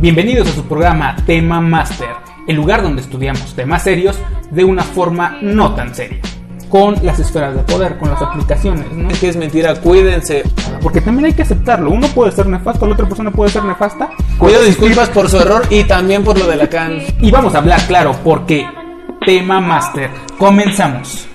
Bienvenidos a su programa Tema Master, el lugar donde estudiamos temas serios de una forma no tan seria. Con las esferas de poder, con las aplicaciones, ¿no? Es que es mentira, cuídense. Porque también hay que aceptarlo. Uno puede ser nefasto, la otra persona puede ser nefasta. Pido disculpas por su error y también por lo de la can. Y vamos a hablar claro, porque Tema Master. Comenzamos.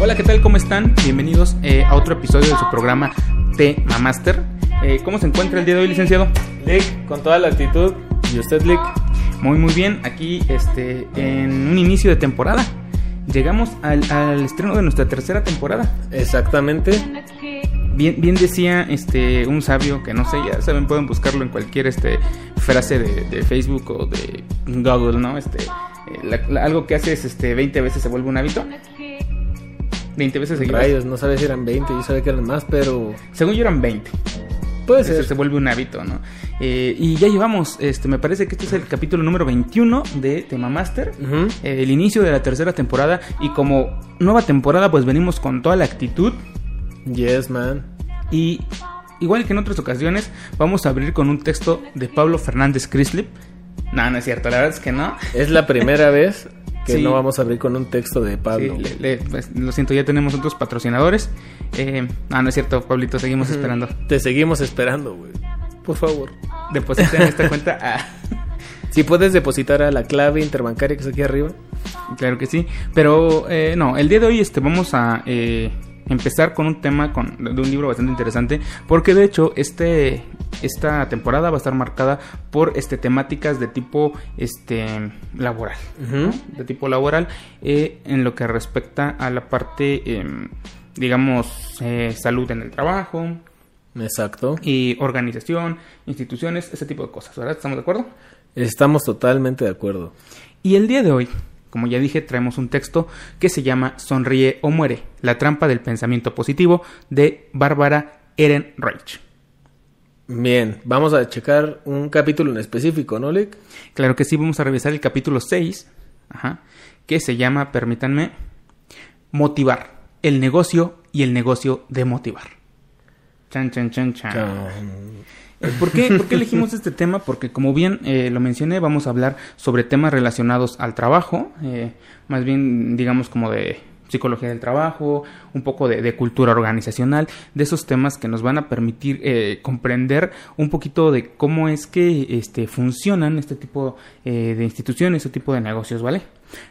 Hola, ¿qué tal? ¿Cómo están? Bienvenidos eh, a otro episodio de su programa Tema Master. Eh, ¿Cómo se encuentra el día de hoy, licenciado? Lick, con toda la actitud. ¿Y usted, Lick? Muy, muy bien. Aquí, este, en un inicio de temporada. Llegamos al, al estreno de nuestra tercera temporada. Exactamente. Bien, bien decía este un sabio que no sé, ya saben, pueden buscarlo en cualquier este frase de, de Facebook o de Google, ¿no? Este eh, la- la- algo que haces este 20 veces se vuelve un hábito. 20 veces seguidas. Rayos, no sabía si eran 20, yo sabía que eran más, pero Según yo eran 20. puede ser. se vuelve un hábito, ¿no? Eh, y ya llevamos, este, me parece que este es el capítulo número 21 de Tema Master. Eh, el inicio de la tercera temporada. Y como nueva temporada, pues venimos con toda la actitud. Yes, man. Y igual que en otras ocasiones, vamos a abrir con un texto de Pablo Fernández Crislip. No, no es cierto, la verdad es que no. Es la primera vez que Sí. no vamos a abrir con un texto de Pablo. Sí, le- le- pues, lo siento, ya tenemos otros patrocinadores. Eh, no, no es cierto, Pablito, seguimos esperando. Te seguimos esperando, güey. Por favor. Depositen esta cuenta a... Si puedes depositar a la clave interbancaria que está aquí arriba. Claro que sí. Pero eh, no, el día de hoy este, vamos a eh, empezar con un tema con, de un libro bastante interesante. Porque de hecho, este, esta temporada va a estar marcada por este, temáticas de tipo este, laboral. ¿no? De tipo laboral. eh, en lo que respecta a la parte, em, digamos, eh, salud en el trabajo. Exacto. Y organización, instituciones, ese tipo de cosas, ¿verdad? ¿Estamos de acuerdo? Estamos totalmente de acuerdo. Y el día de hoy, como ya dije, traemos un texto que se llama Sonríe o muere, la trampa del pensamiento positivo de Bárbara Ehrenreich. Bien, vamos a checar un capítulo en específico, ¿no, Lick? Claro que sí, vamos a revisar el capítulo 6, ajá, que se llama, permítanme, Motivar, el negocio y el negocio de motivar. Chan, chan, chan, chan. Eh, ¿Por qué, por qué elegimos este tema? Porque como bien eh, lo mencioné, vamos a hablar sobre temas relacionados al trabajo, eh, más bien digamos como de psicología del trabajo, un poco de, de cultura organizacional, de esos temas que nos van a permitir eh, comprender un poquito de cómo es que este, funcionan este tipo eh, de instituciones, este tipo de negocios, ¿vale?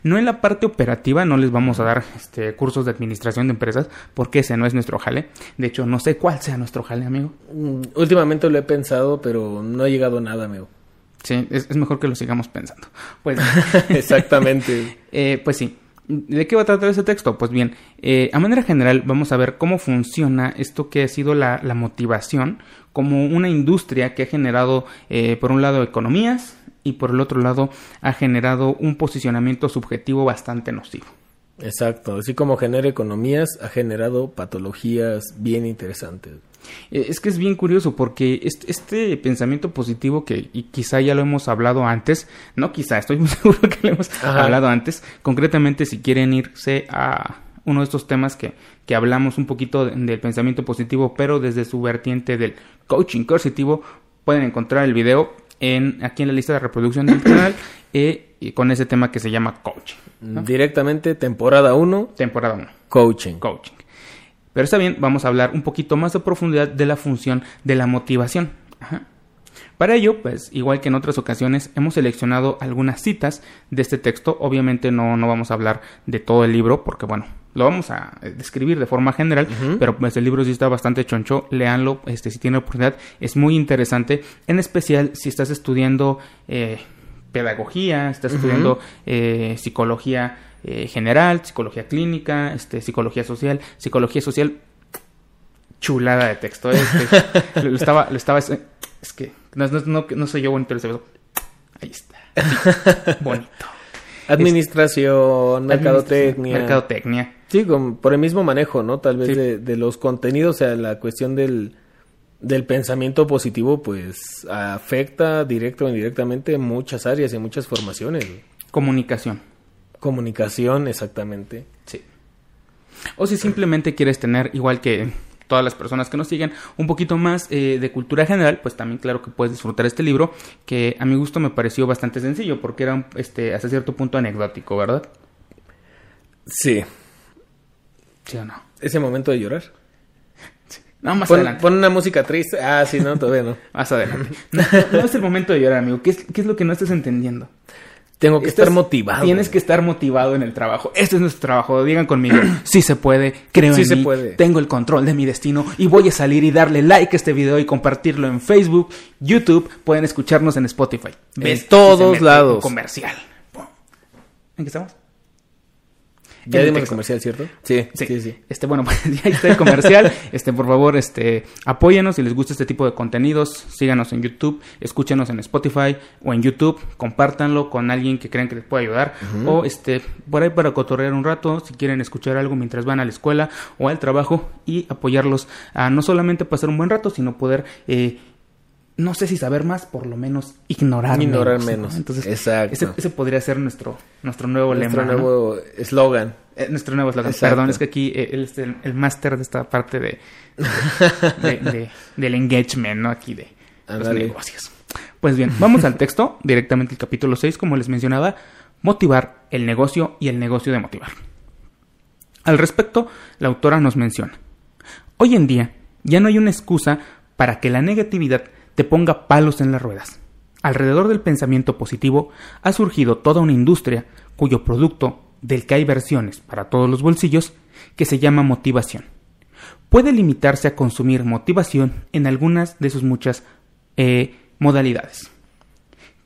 No en la parte operativa, no les vamos a dar este, cursos de administración de empresas, porque ese no es nuestro jale. De hecho, no sé cuál sea nuestro jale, amigo. Mm, Últimamente lo he pensado, pero no ha llegado a nada, amigo. Sí, es, es mejor que lo sigamos pensando. Pues, Exactamente. eh, pues sí. ¿De qué va a tratar ese texto? Pues bien, eh, a manera general vamos a ver cómo funciona esto que ha sido la, la motivación como una industria que ha generado, eh, por un lado, economías y por el otro lado, ha generado un posicionamiento subjetivo bastante nocivo. Exacto. Así como genera economías, ha generado patologías bien interesantes. Eh, Es que es bien curioso porque este, este pensamiento positivo que y quizá ya lo hemos hablado antes, no quizá, estoy muy seguro que lo hemos Ajá. hablado antes, concretamente si quieren irse a uno de estos temas que, que hablamos un poquito de- del pensamiento positivo, pero desde su vertiente del coaching coercitivo, pueden encontrar el video en, aquí en la lista de reproducción del canal eh, y con ese tema que se llama coaching, Directamente, temporada 1, temporada 1 coaching. coaching. Pero está bien, vamos a hablar un poquito más de profundidad de la función de la motivación. Ajá. Para ello, pues, igual que en otras ocasiones, hemos seleccionado algunas citas de este texto. Obviamente no, no vamos a hablar de todo el libro, porque bueno, lo vamos a eh, describir de forma general, pero pues el libro sí está bastante choncho, léanlo, este, si tienen oportunidad, es muy interesante, en especial si estás estudiando eh, pedagogía, estás estudiando eh, psicología eh, general, psicología clínica, este, psicología social, psicología social, chulada de texto. este, lo estaba, lo estaba, es que no, no, no, no soy yo bonito. Ahí está. Bonito. Administración, mercadotecnia. Mercadotecnia. Sí, con- por el mismo manejo, ¿no? Tal vez Sí. de, de los contenidos, o sea, la cuestión del, del pensamiento positivo, pues afecta directo o indirectamente muchas áreas y muchas formaciones. Comunicación. Comunicación, exactamente. Sí. O si simplemente quieres tener, igual que todas las personas que nos siguen, un poquito más eh, de cultura general, pues también claro que puedes disfrutar este libro, que a mi gusto me pareció bastante sencillo, porque era este, hasta cierto punto anecdótico, ¿verdad? Sí. ¿Sí o no? Ese momento de llorar. No, más Pon, adelante. pon una música triste. Ah, sí, no, todavía no. Más adelante. No, no es el momento de llorar, amigo. ¿Qué es, qué es lo que no estás entendiendo? Tengo que Estás- estar motivado. Tienes que estar motivado en el trabajo. Este es nuestro trabajo. Digan conmigo. Sí se puede. Creo Sí en se mí. puede. Tengo el control de mi destino. Y voy a salir y darle like a este video y compartirlo en Facebook, YouTube. Pueden escucharnos en Spotify. En todos Se mete lados. Comercial. ¿En qué estamos? Ya dimos el comercial, ¿cierto? Sí, Sí, sí, sí. Este, bueno, pues ya está el comercial. Este, por favor, este, apóyanos si les gusta este tipo de contenidos. Síganos en YouTube, escúchenos en Spotify o en YouTube. Compártanlo con alguien que crean que les pueda ayudar. O este, por ahí para cotorrear un rato, si quieren escuchar algo mientras van a la escuela o al trabajo y apoyarlos a no solamente pasar un buen rato, sino poder, eh, no sé si saber más, por lo menos ignorar, Ignorar ¿no? menos. Entonces, Exacto. Ese, ese podría ser nuestro, nuestro nuevo Nuestro lema. ¿no? nuevo eslogan. Eh, nuestro nuevo eslogan. Exacto. Perdón, es que aquí eh, él es el, el máster de esta parte de, de- de- del engagement, ¿no? Aquí de los negocios. Pues bien, vamos al texto, directamente el capítulo 6, como les mencionaba, motivar el negocio y el negocio de motivar. Al respecto, la autora nos menciona, hoy en día ya no hay una excusa para que la negatividad te ponga palos en las ruedas. Alrededor del pensamiento positivo ha surgido toda una industria cuyo producto, del que hay versiones para todos los bolsillos, que se llama motivación. Puede limitarse a consumir motivación en algunas de sus muchas eh, modalidades.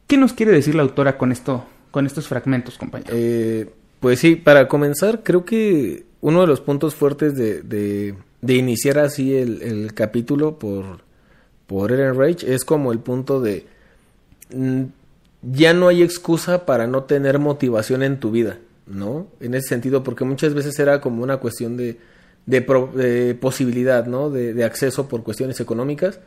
¿Qué nos quiere decir la autora con esto, con estos fragmentos, compañero? Eh, pues sí, para comenzar, creo que uno de los puntos fuertes de, de, de iniciar así el, el capítulo por, por Eren Rage es como el punto de mm, ya no hay excusa para no tener motivación en tu vida, ¿no? En ese sentido, porque muchas veces era como una cuestión de, de, de posibilidad, ¿no? De, de acceso por cuestiones económicas.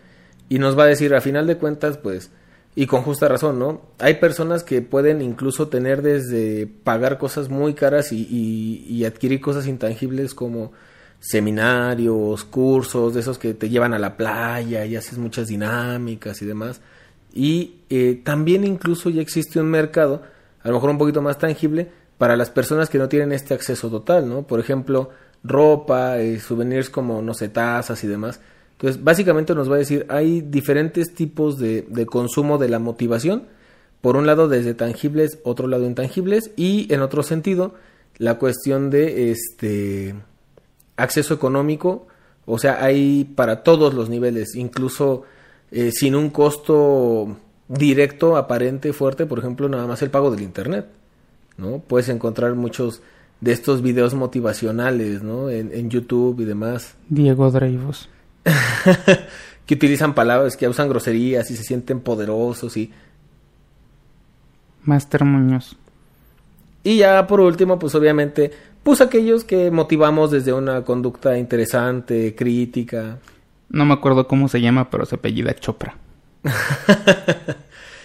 Y nos va a decir, a final de cuentas, pues, y con justa razón, ¿no? Hay personas que pueden incluso tener desde pagar cosas muy caras y, y- y adquirir cosas intangibles como seminarios, cursos, de esos que te llevan a la playa y haces muchas dinámicas y demás. Y eh, también incluso ya existe un mercado, a lo mejor un poquito más tangible, para las personas que no tienen este acceso total, ¿no? Por ejemplo, ropa, eh, souvenirs como, no sé, tazas y demás. Entonces, básicamente nos va a decir, hay diferentes tipos de, de consumo de la motivación. Por un lado, desde tangibles, otro lado intangibles. Y en otro sentido, la cuestión de este acceso económico. O sea, hay para todos los niveles, incluso eh, sin un costo directo, aparente, fuerte. Por ejemplo, nada más el pago del Internet. ¿no? Puedes encontrar muchos de estos videos motivacionales, ¿no? En, en YouTube y demás. Diego Dreyfus. que utilizan palabras, que usan groserías y se sienten poderosos y... Master Muñoz. Y ya por último, pues obviamente, pues aquellos que motivamos desde una conducta interesante, crítica. No me acuerdo cómo se llama, pero se apellida Chopra.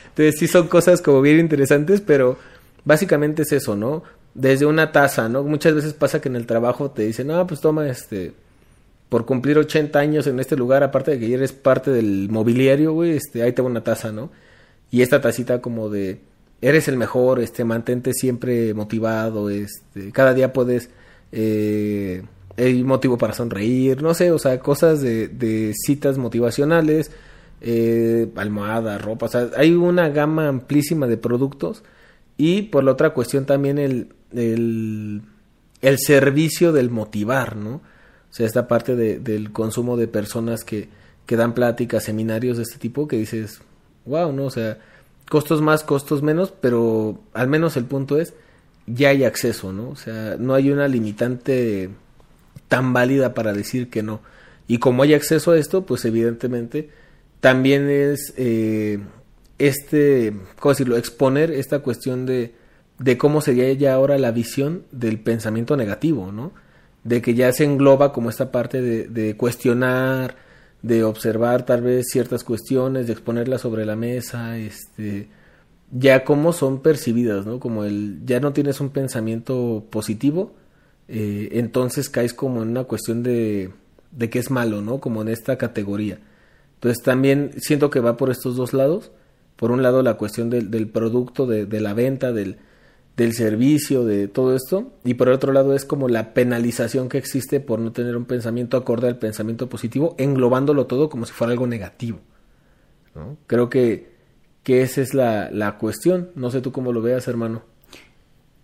Entonces sí son cosas como bien interesantes, pero básicamente es eso, ¿no? Desde una taza, ¿no? Muchas veces pasa que en el trabajo te dicen, no, pues toma este, por cumplir 80 años en este lugar, aparte de que ya eres parte del mobiliario, güey, este, ahí te va una taza, ¿no? Y esta tacita como de, eres el mejor, este, mantente siempre motivado, este, cada día puedes, eh, hay motivo para sonreír, no sé, o sea, cosas de, de citas motivacionales, eh, almohada, ropa, o sea, hay una gama amplísima de productos y por la otra cuestión también el, el, el servicio del motivar, ¿no? O sea, esta parte de, del consumo de personas que, que dan pláticas, seminarios de este tipo, que dices, wow, ¿no? O sea, costos más, costos menos, pero al menos el punto es, ya hay acceso, ¿no? O sea, no hay una limitante tan válida para decir que no. Y como hay acceso a esto, pues evidentemente también es eh, este, ¿cómo decirlo? Exponer esta cuestión de, de cómo sería ya ahora la visión del pensamiento negativo, ¿no? De que ya se engloba como esta parte de, de cuestionar, de observar tal vez ciertas cuestiones, de exponerlas sobre la mesa, este, ya cómo son percibidas, ¿no? Como el, ya no tienes un pensamiento positivo, eh, entonces caes como en una cuestión de, de que es malo, ¿no? Como en esta categoría. Entonces también siento que va por estos dos lados. Por un lado la cuestión del, del producto, de, de, la venta, del, del servicio, de todo esto. Y por otro lado es como la penalización que existe por no tener un pensamiento acorde al pensamiento positivo, englobándolo todo como si fuera algo negativo. Creo que, que esa es la, la cuestión. No sé tú cómo lo veas, hermano.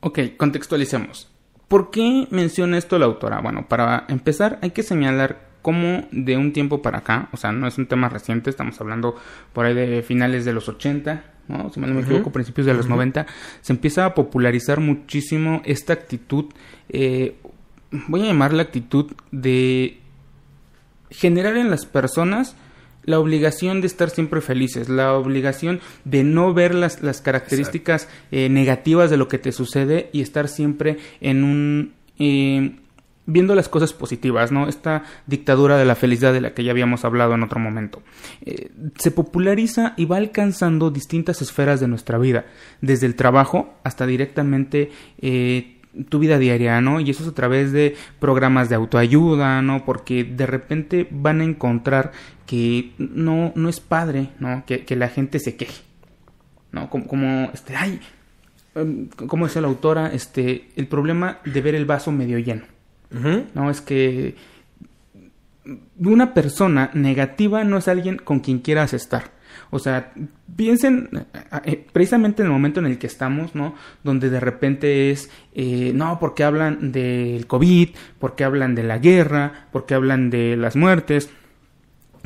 Ok, contextualicemos. ¿Por qué menciona esto la autora? Bueno, para empezar hay que señalar cómo de un tiempo para acá, o sea, no es un tema reciente, estamos hablando por ahí de finales de los 80, ¿no? si mal no me equivoco, uh -huh. principios de los uh -huh. 90, se empieza a popularizar muchísimo esta actitud, eh, voy a llamarla actitud de generar en las personas la obligación de estar siempre felices, la obligación de no ver las, las características eh, negativas de lo que te sucede y estar siempre en un... Eh, viendo las cosas positivas, ¿no? Esta dictadura de la felicidad de la que ya habíamos hablado en otro momento. Eh, se populariza y va alcanzando distintas esferas de nuestra vida, desde el trabajo hasta directamente eh, tu vida diaria, ¿no? Y eso es a través de programas de autoayuda, ¿no? Porque de repente van a encontrar que no, no es padre, ¿no? Que, que la gente se queje, ¿no? Como, como este, ay, como dice la autora, este, el problema de ver el vaso medio lleno. Uh -huh. No, es que una persona negativa no es alguien con quien quieras estar. O sea, piensen eh, precisamente en el momento en el que estamos, ¿no? Donde de repente es, eh, no, porque hablan del COVID, porque hablan de la guerra, porque hablan de las muertes,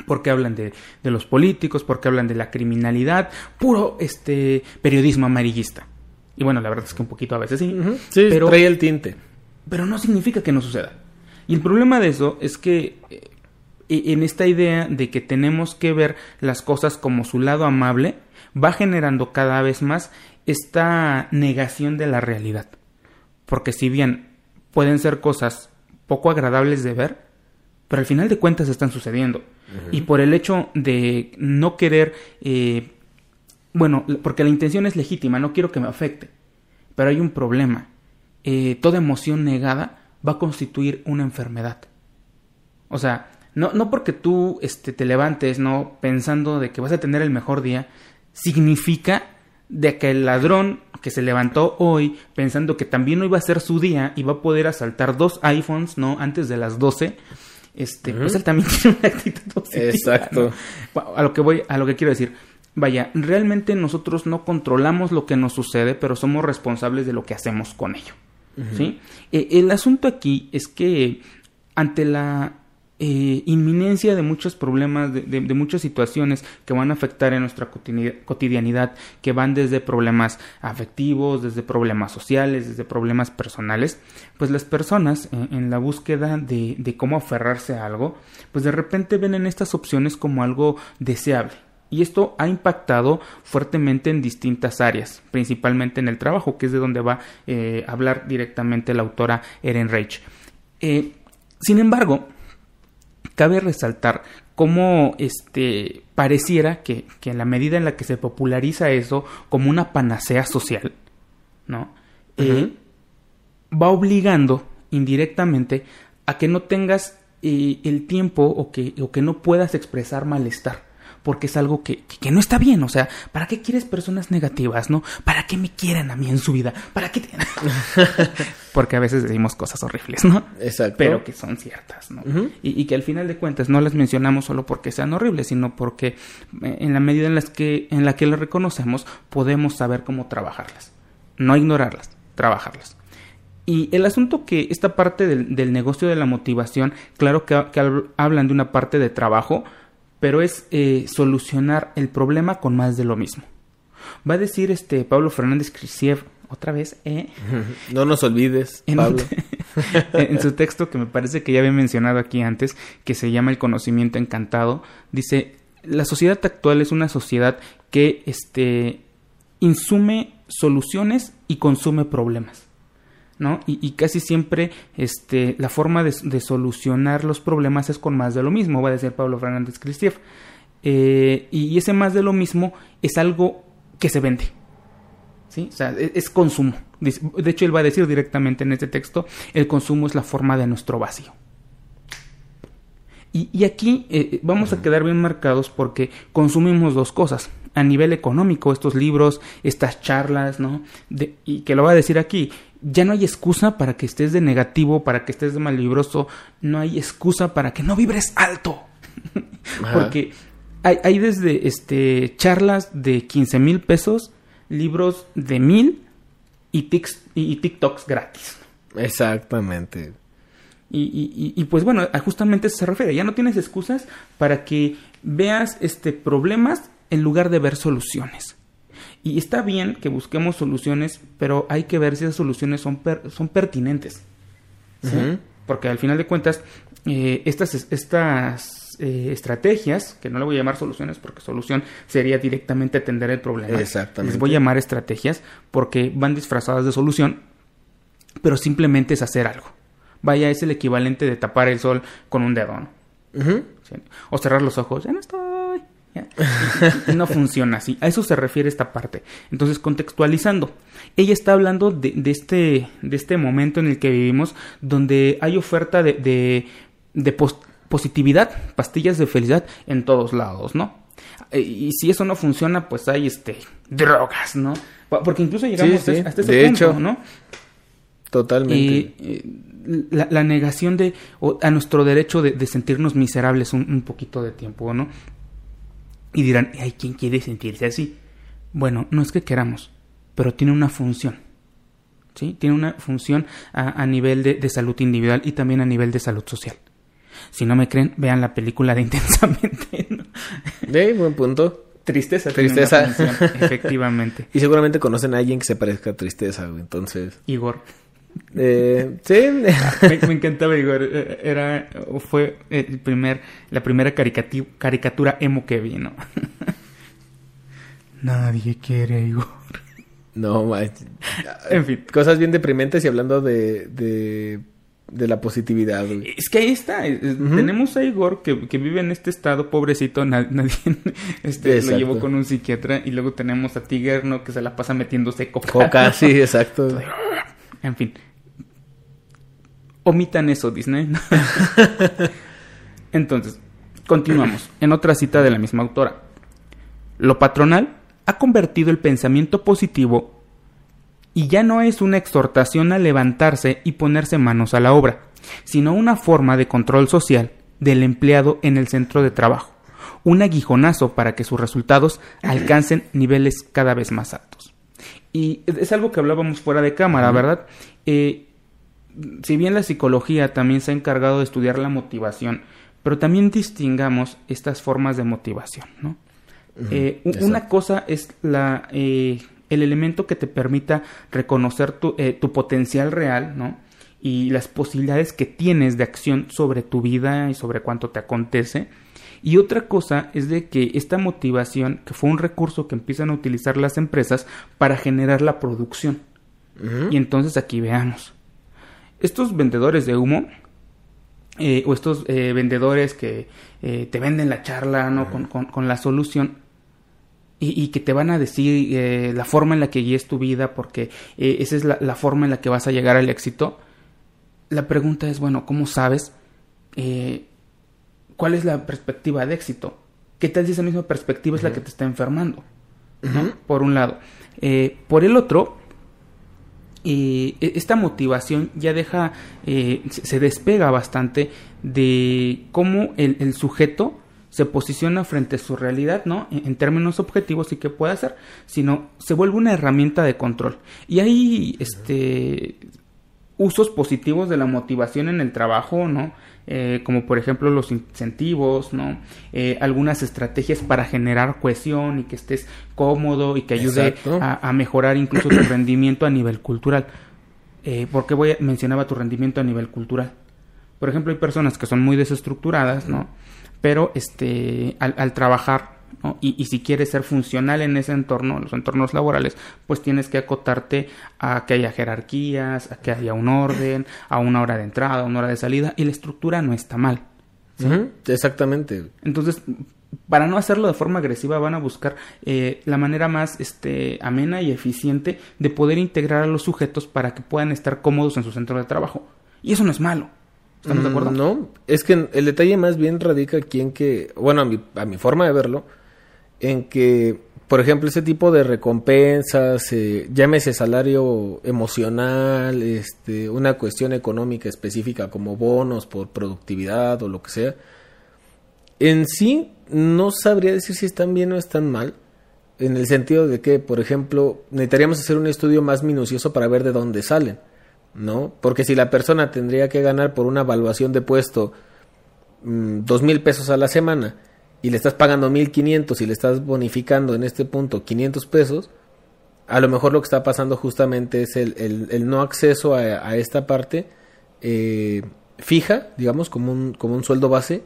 porque hablan de, de los políticos, porque hablan de la criminalidad, puro este periodismo amarillista. Y bueno, la verdad es que un poquito a veces sí. Uh -huh. Sí, pero trae el tinte pero no significa que no suceda. Y el problema de eso es que eh, en esta idea de que tenemos que ver las cosas como su lado amable, va generando cada vez más esta negación de la realidad. Porque si bien pueden ser cosas poco agradables de ver, pero al final de cuentas están sucediendo. Uh -huh. Y por el hecho de no querer, eh, bueno, porque la intención es legítima, no quiero que me afecte, pero hay un problema eh, toda emoción negada va a constituir una enfermedad. O sea, no, no porque tú este, te levantes no pensando de que vas a tener el mejor día, significa de que el ladrón que se levantó hoy pensando que también no iba a ser su día y va a poder asaltar dos iPhones, ¿no? Antes de las 12, este, uh -huh. pues él también tiene una actitud positiva. Exacto. ¿no? A lo que voy, a lo que quiero decir. Vaya, realmente nosotros no controlamos lo que nos sucede, pero somos responsables de lo que hacemos con ello. ¿Sí? Eh, el asunto aquí es que ante la eh, inminencia de muchos problemas, de, de, de, muchas situaciones que van a afectar en nuestra cotidianidad, que van desde problemas afectivos, desde problemas sociales, desde problemas personales, pues las personas en, en la búsqueda de, de cómo aferrarse a algo, pues de repente ven en estas opciones como algo deseable. Y esto ha impactado fuertemente en distintas áreas, principalmente en el trabajo, que es de donde va eh, a hablar directamente la autora Erin Reich. Eh, sin embargo, cabe resaltar cómo este, pareciera que, que, en la medida en la que se populariza eso como una panacea social, ¿no? Uh -huh. eh, va obligando indirectamente a que no tengas eh, el tiempo o que, o que no puedas expresar malestar porque es algo que, que, que, no está bien. O sea, ¿para qué quieres personas negativas, no? ¿Para qué me quieren a mí en su vida? ¿Para qué? porque a veces decimos cosas horribles, ¿no? Exacto. Pero que son ciertas, ¿no? Uh -huh. y, y, que al final de cuentas no las mencionamos solo porque sean horribles, sino porque eh, en la medida en, las que, en la que las reconocemos, podemos saber cómo trabajarlas. No ignorarlas, trabajarlas. Y el asunto que esta parte del, del negocio de la motivación, claro que, que hablan de una parte de trabajo, pero es eh, solucionar el problema con más de lo mismo. Va a decir este Pablo Fernández Crisiev otra vez, ¿eh? No nos olvides, en, Pablo. en su texto que me parece que ya había mencionado aquí antes, que se llama El conocimiento encantado, dice, la sociedad actual es una sociedad que este, insume soluciones y consume problemas. ¿No? Y, y, casi siempre este, la forma de, de, solucionar los problemas es con más de lo mismo, va a decir Pablo Fernández Cristiev. Eh, y ese más de lo mismo es algo que se vende. ¿sí? O sea, e, es, consumo. De hecho, él va a decir directamente en este texto, el consumo es la forma de nuestro vacío. Y, aquí eh, eh, vamos a quedar bien marcados porque consumimos dos cosas. A nivel económico, estos libros, estas charlas, ¿no? y que lo va a decir aquí, ya no hay excusa para que estés de negativo, para que estés de malibroso, no hay excusa para que no vibres alto. porque hay, hay, desde este, charlas de 15 mil pesos, libros de mil y, y TikToks gratis. Exactamente. Y, y, pues bueno, justamente eso se refiere. Ya no tienes excusas para que veas este problemas en lugar de ver soluciones. Y está bien que busquemos soluciones, pero hay que ver si esas soluciones son, son pertinentes. Porque al final de cuentas, eh, estas, estas eh, estrategias, que no le voy a llamar soluciones porque solución sería directamente atender el problema. Exactamente. Les voy a llamar estrategias porque van disfrazadas de solución, pero simplemente es hacer algo. Vaya, es el equivalente de tapar el sol con un dedo, ¿no? O cerrar los ojos, ya no estoy. No funciona así. A eso se refiere esta parte. Entonces, contextualizando, ella está hablando de, este, de este momento en el que vivimos, donde hay oferta de, de, positividad, pastillas de felicidad en todos lados, ¿no? Eh, y si eso no funciona, pues hay este drogas, ¿no? Porque incluso llegamos hasta ese de punto, hecho, ¿no? Totalmente. Eh, la, negación de a nuestro derecho de, sentirnos miserables un, poquito de tiempo, ¿no? Y dirán, hay ¿quién quiere sentirse así? Bueno, no es que queramos, pero tiene una función. ¿Sí? Tiene una función a, nivel de, salud individual y también a nivel de salud social. Si no me creen, vean la película de Intensamente. ¿no? De buen punto. Tristeza. Tristeza. efectivamente. Y seguramente conocen a alguien que se parezca a Tristeza, entonces. Igor. Eh, sí. me, encantaba Igor. Eh, era, fue el primer, la primera caricatura emo que vi, ¿no? Nadie quiere Igor. No, en fin. Cosas bien deprimentes y hablando de, de, la positividad. Es que ahí está. Tenemos a Igor que, vive en este estado, pobrecito, nadie este, lo llevó con un psiquiatra. Y luego tenemos a Tiger, ¿no? Que se la pasa metiéndose coca. Coca, sí, exacto. En fin. Omitan eso, Disney. Entonces, continuamos. En otra cita de la misma autora. Lo patronal ha convertido el pensamiento positivo y ya no es una exhortación a levantarse y ponerse manos a la obra, sino una forma de control social del empleado en el centro de trabajo, un aguijonazo para que sus resultados alcancen niveles cada vez más altos. Y es algo que hablábamos fuera de cámara, ¿verdad? Eh, si bien la psicología también se ha encargado de estudiar la motivación, pero también distingamos estas formas de motivación, ¿no? Eh, una cosa es la, eh, el elemento que te permita reconocer tu, tu, potencial real, ¿no? Y las posibilidades que tienes de acción sobre tu vida y sobre cuánto te acontece. Y otra cosa es de que esta motivación, que fue un recurso que empiezan a utilizar las empresas para generar la producción. Y entonces aquí veamos. Estos vendedores de humo, eh, o estos eh, vendedores que eh, te venden la charla, ¿no? con, la solución, y, que te van a decir la forma en la que guíes tu vida, porque esa es la, la, forma en la que vas a llegar al éxito. La pregunta es, bueno, ¿cómo sabes ¿cuál es la perspectiva de éxito? ¿Qué tal si esa misma perspectiva es la que te está enfermando? Por un lado. Eh, por el otro, eh, e-, esta motivación ya deja, eh, se despega bastante de cómo el, sujeto se posiciona frente a su realidad, ¿no? En, términos objetivos y qué puede hacer, sino se vuelve una herramienta de control. Y hay este, usos positivos de la motivación en el trabajo, ¿no? Eh, como por ejemplo los incentivos, ¿no? Eh, algunas estrategias para generar cohesión y que estés cómodo y que ayude a, mejorar incluso tu rendimiento a nivel cultural. Eh, ¿Por qué voy a, mencionaba tu rendimiento a nivel cultural? Por ejemplo, hay personas que son muy desestructuradas, ¿no? Pero este, al, al trabajar y, si quieres ser funcional en ese entorno, los entornos laborales, pues tienes que acotarte a que haya jerarquías, a que haya un orden, a una hora de entrada, a una hora de salida, y la estructura no está mal. Exactamente. Entonces, para no hacerlo de forma agresiva, van a buscar eh, la manera más este, amena y eficiente de poder integrar a los sujetos para que puedan estar cómodos en su centro de trabajo. Y eso no es malo. ¿Estamos de acuerdo? Mm, No, es que el detalle más bien radica aquí en que, bueno, a mi, a mi forma de verlo, en que, por ejemplo, ese tipo de recompensas, eh, llámese salario emocional, este, una cuestión económica específica como bonos por productividad o lo que sea, en sí no sabría decir si están bien o están mal, en el sentido de que, por ejemplo, necesitaríamos hacer un estudio más minucioso para ver de dónde salen, ¿no? Porque si la persona tendría que ganar por una evaluación de puesto mm, dos mil pesos a la semana y le estás pagando mil quinientos y le estás bonificando en este punto 500 pesos, a lo mejor lo que está pasando justamente es el, el- no acceso a, esta parte eh, fija, digamos, como un, como un sueldo base,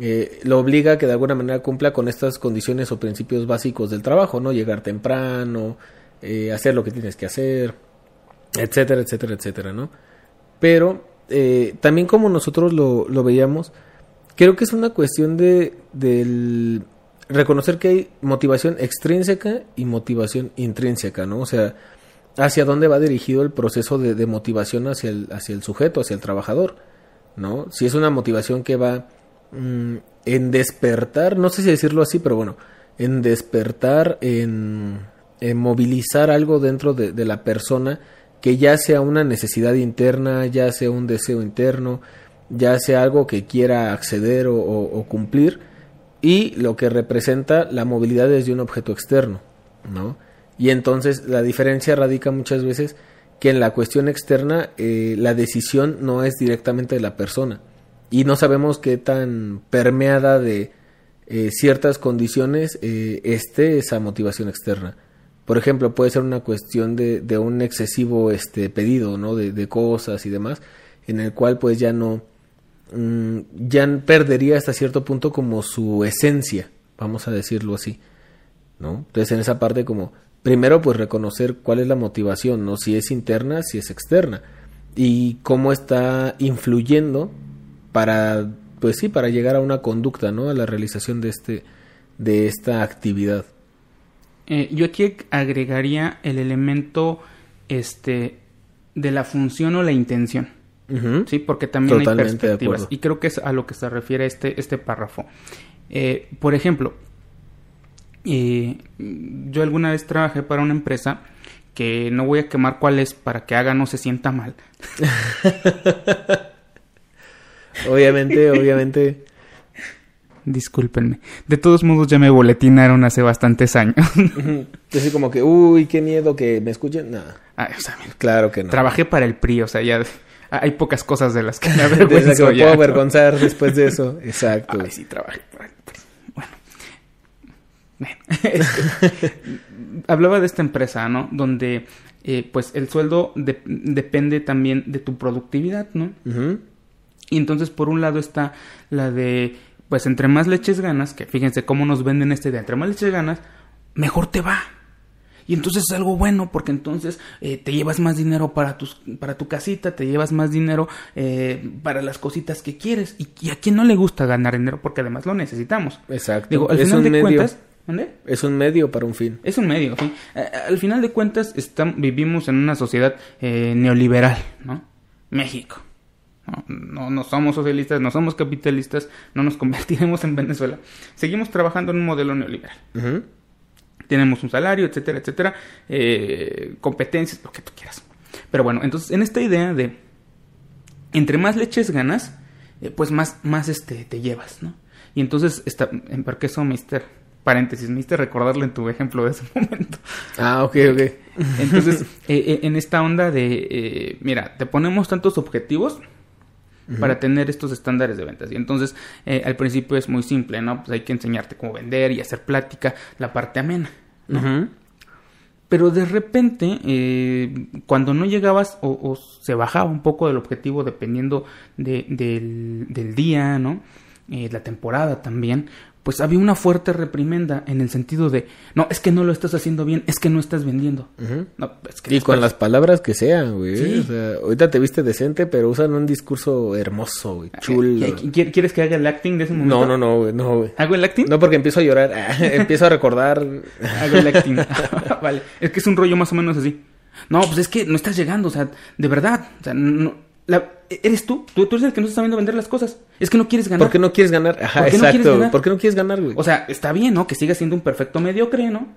eh, lo obliga a que de alguna manera cumpla con estas condiciones o principios básicos del trabajo, ¿no? Llegar temprano, eh, hacer lo que tienes que hacer, etcétera, etcétera, etcétera, ¿no? Pero también como nosotros lo, lo veíamos, creo que es una cuestión de reconocer que hay motivación extrínseca y motivación intrínseca, ¿no? O sea, hacia dónde va dirigido el proceso de, de motivación hacia el, hacia el sujeto, hacia el trabajador, ¿no? Si es una motivación que va mm, en despertar, no sé si decirlo así, pero bueno, en despertar, en, en movilizar algo dentro de, de la persona que ya sea una necesidad interna, ya sea un deseo interno, ya sea algo que quiera acceder o, cumplir, y lo que representa la movilidad desde un objeto externo, ¿no? Y entonces la diferencia radica muchas veces que en la cuestión externa eh, la decisión no es directamente de la persona y no sabemos qué tan permeada de eh, ciertas condiciones eh, esté esa motivación externa. Por ejemplo, puede ser una cuestión de, de un excesivo este pedido, ¿no? De, de cosas y demás, en el cual pues ya no mm, ya perdería hasta cierto punto como su esencia, vamos a decirlo así, ¿no? Entonces en esa parte como primero pues reconocer cuál es la motivación, ¿no? Si es interna, si es externa y cómo está influyendo para pues sí, para llegar a una conducta, ¿no? A la realización de este de esta actividad. Eh, yo aquí agregaría el elemento este de la función o la intención. Sí, porque también Totalmente hay perspectivas. Y creo que es a lo que se refiere este, este párrafo. Eh, por ejemplo, eh, yo alguna vez trabajé para una empresa que no voy a quemar cuál es para que haga no se sienta mal. Obviamente, obviamente. Discúlpenme. De todos modos ya me boletinaron hace bastantes años. Así como que, uy, qué miedo que me escuchen. Nada, Ah, o sea, claro que no. Trabajé para el PRI, o sea, ya hay pocas cosas de las que me avergüenzo me puedo avergonzar después de eso. Exacto. Ay, sí, trabajé PRI. Bueno. Bueno, este, hablaba de esta empresa, ¿no? Donde, eh, pues, el sueldo de- depende también de tu productividad, ¿no? Ujú. Y entonces, por un lado está la de, pues, entre más leches ganas, que fíjense cómo nos venden este de entre más leches ganas, mejor te va. Y entonces es algo bueno porque entonces eh, te llevas más dinero para, tus, para tu casita, te llevas más dinero eh, para las cositas que quieres. Y, y a quién no le gusta ganar dinero porque además lo necesitamos. Exacto. Digo, al es final un de medio. cuentas... ¿Mande? Es un medio para un fin. Es un medio, ¿sí? Eh, Al final de cuentas, estam- vivimos en una sociedad eh, neoliberal, ¿no? México. No, no, no somos socialistas, no somos capitalistas, no nos convertiremos en Venezuela. Seguimos trabajando en un modelo neoliberal. Ujú. Tenemos un salario, etcétera, etcétera, eh, competencias, lo que tú quieras. Pero bueno, entonces en esta idea de entre más leches ganas, eh, pues más, más este, te llevas, ¿no? Y entonces, está, en porque eso, mister, paréntesis, me hiciste recordarle en tu ejemplo de ese momento. Ah, ok, ok. Entonces, eh, en esta onda de, eh, mira, te ponemos tantos objetivos para tener estos estándares de ventas. Y entonces, eh, al principio es muy simple, ¿no? Pues hay que enseñarte cómo vender y hacer plática, la parte amena. Pero de repente, eh, cuando no llegabas o, o se bajaba un poco del objetivo dependiendo de- del, del día, ¿no? Eh, la temporada también, pues había una fuerte reprimenda en el sentido de, no, es que no lo estás haciendo bien, es que no estás vendiendo. no, es que y con las palabras que sean, güey. O sea, ahorita te viste decente, pero usan un discurso hermoso, güey, chulo. ¿Quieres que haga el acting de ese momento? No, no, no, güey, no, güey. ¿Hago el acting? No, porque empiezo a llorar, empiezo a recordar. Hago el acting. vale, es que es un rollo más o menos así. No, pues es que no estás llegando, o sea, de verdad, o sea, no eres tú. tú. eres el que no está sabiendo vender las cosas. Es que no quieres ganar. ¿Por qué no quieres ganar? Ajá, exacto. ¿Por qué no quieres ganar, güey? O sea, está bien, ¿no? Que sigas siendo un perfecto mediocre, ¿no?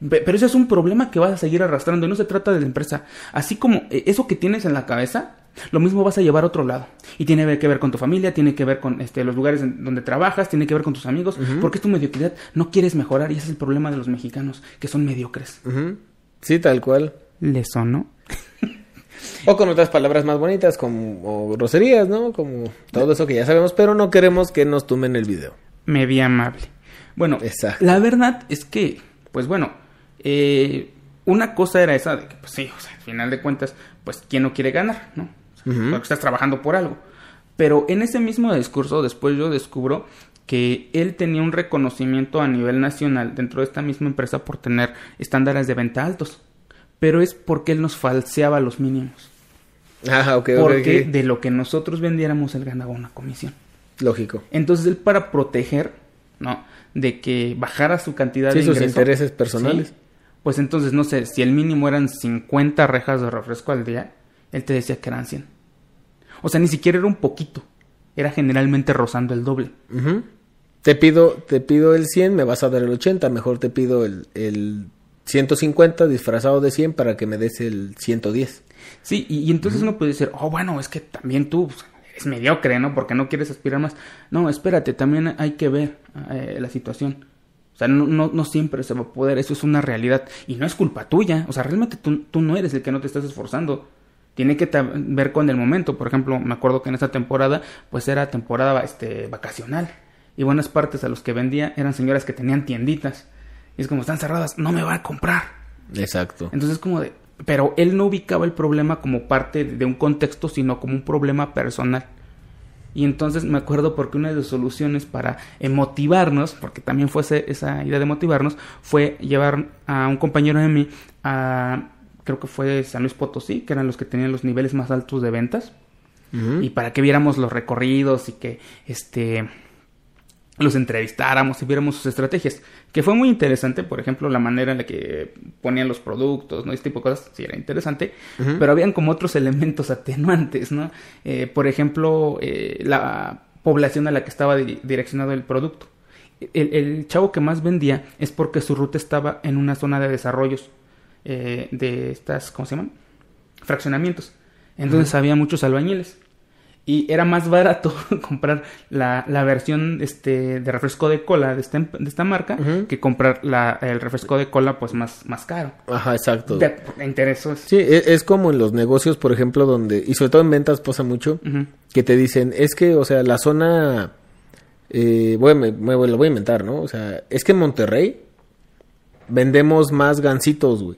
Pero ese es un problema que vas a seguir arrastrando y no se trata de la empresa. Así como eh, eso que tienes en la cabeza, lo mismo vas a llevar a otro lado. Y tiene que ver con tu familia, tiene que ver con este, los lugares donde trabajas, tiene que ver con tus amigos. Porque es tu mediocridad. No quieres mejorar y ese es el problema de los mexicanos, que son mediocres. Sí, tal cual. ¿Le sonó? O con otras palabras más bonitas, como groserías, ¿no? Como todo eso que ya sabemos, pero no queremos que nos tumben el video. Media amable. Bueno, la verdad es que, pues bueno, eh, una cosa era esa de que, pues sí, o sea, al final de cuentas, pues, ¿quién no quiere ganar, no? Porque estás trabajando por algo. Pero en ese mismo discurso, después yo descubro que él tenía un reconocimiento a nivel nacional dentro de esta misma empresa por tener estándares de venta altos pero es porque él nos falseaba los mínimos. Ah, ok, Porque de lo que nosotros vendiéramos él ganaba una comisión. Lógico. Entonces él para proteger, ¿no? De que bajara su cantidad de ingresos. sus intereses personales. Pues entonces, no sé, si el mínimo eran 50 rejas de refresco al día, él te decía que eran 100. O sea, ni siquiera era un poquito. Era generalmente rozando el doble. Te pido, te pido el 100, me vas a dar el 80. Mejor te pido el, el 150 disfrazado de 100 para que me des el 110. Sí, y, entonces uno puede decir, oh, bueno, es que también tú pues, es mediocre, ¿no? Porque no quieres aspirar más. No, espérate, también hay que ver eh, la situación. O sea, no, no, no, siempre se va a poder, eso es una realidad. Y no es culpa tuya, o sea, realmente tú, tú no eres el que no te estás esforzando. Tiene que ver con el momento. Por ejemplo, me acuerdo que en esta temporada, pues era temporada este, vacacional. Y buenas partes a los que vendía eran señoras que tenían tienditas. Y es como, están cerradas, no me va a comprar. Exacto. Entonces como de, pero él no ubicaba el problema como parte de un contexto, sino como un problema personal. Y entonces me acuerdo porque una de las soluciones para motivarnos, porque también fue esa idea de motivarnos, fue llevar a un compañero de mí a, creo que fue San Luis Potosí, que eran los que tenían los niveles más altos de ventas. Y para que viéramos los recorridos y que este los entrevistáramos y viéramos sus estrategias. Que fue muy interesante, por ejemplo, la manera en la que ponían los productos, ¿no? Este tipo de cosas, sí era interesante, pero habían como otros elementos atenuantes, ¿no? Eh, por ejemplo, eh, la población a la que estaba direccionado el producto. El, chavo que más vendía es porque su ruta estaba en una zona de desarrollos eh, de estas, ¿cómo se llaman? Fraccionamientos. Entonces había muchos albañiles y era más barato comprar la, la versión este, de refresco de cola de, este, de esta marca que comprar la, el refresco de cola pues más, más caro. Ajá, exacto. De, intereses. Sí, e, es, como en los negocios, por ejemplo, donde, y sobre todo en ventas pasa mucho, que te dicen, es que, o sea, la zona, eh, voy, me, lo voy a inventar, ¿no? O sea, es que en Monterrey vendemos más gancitos, güey.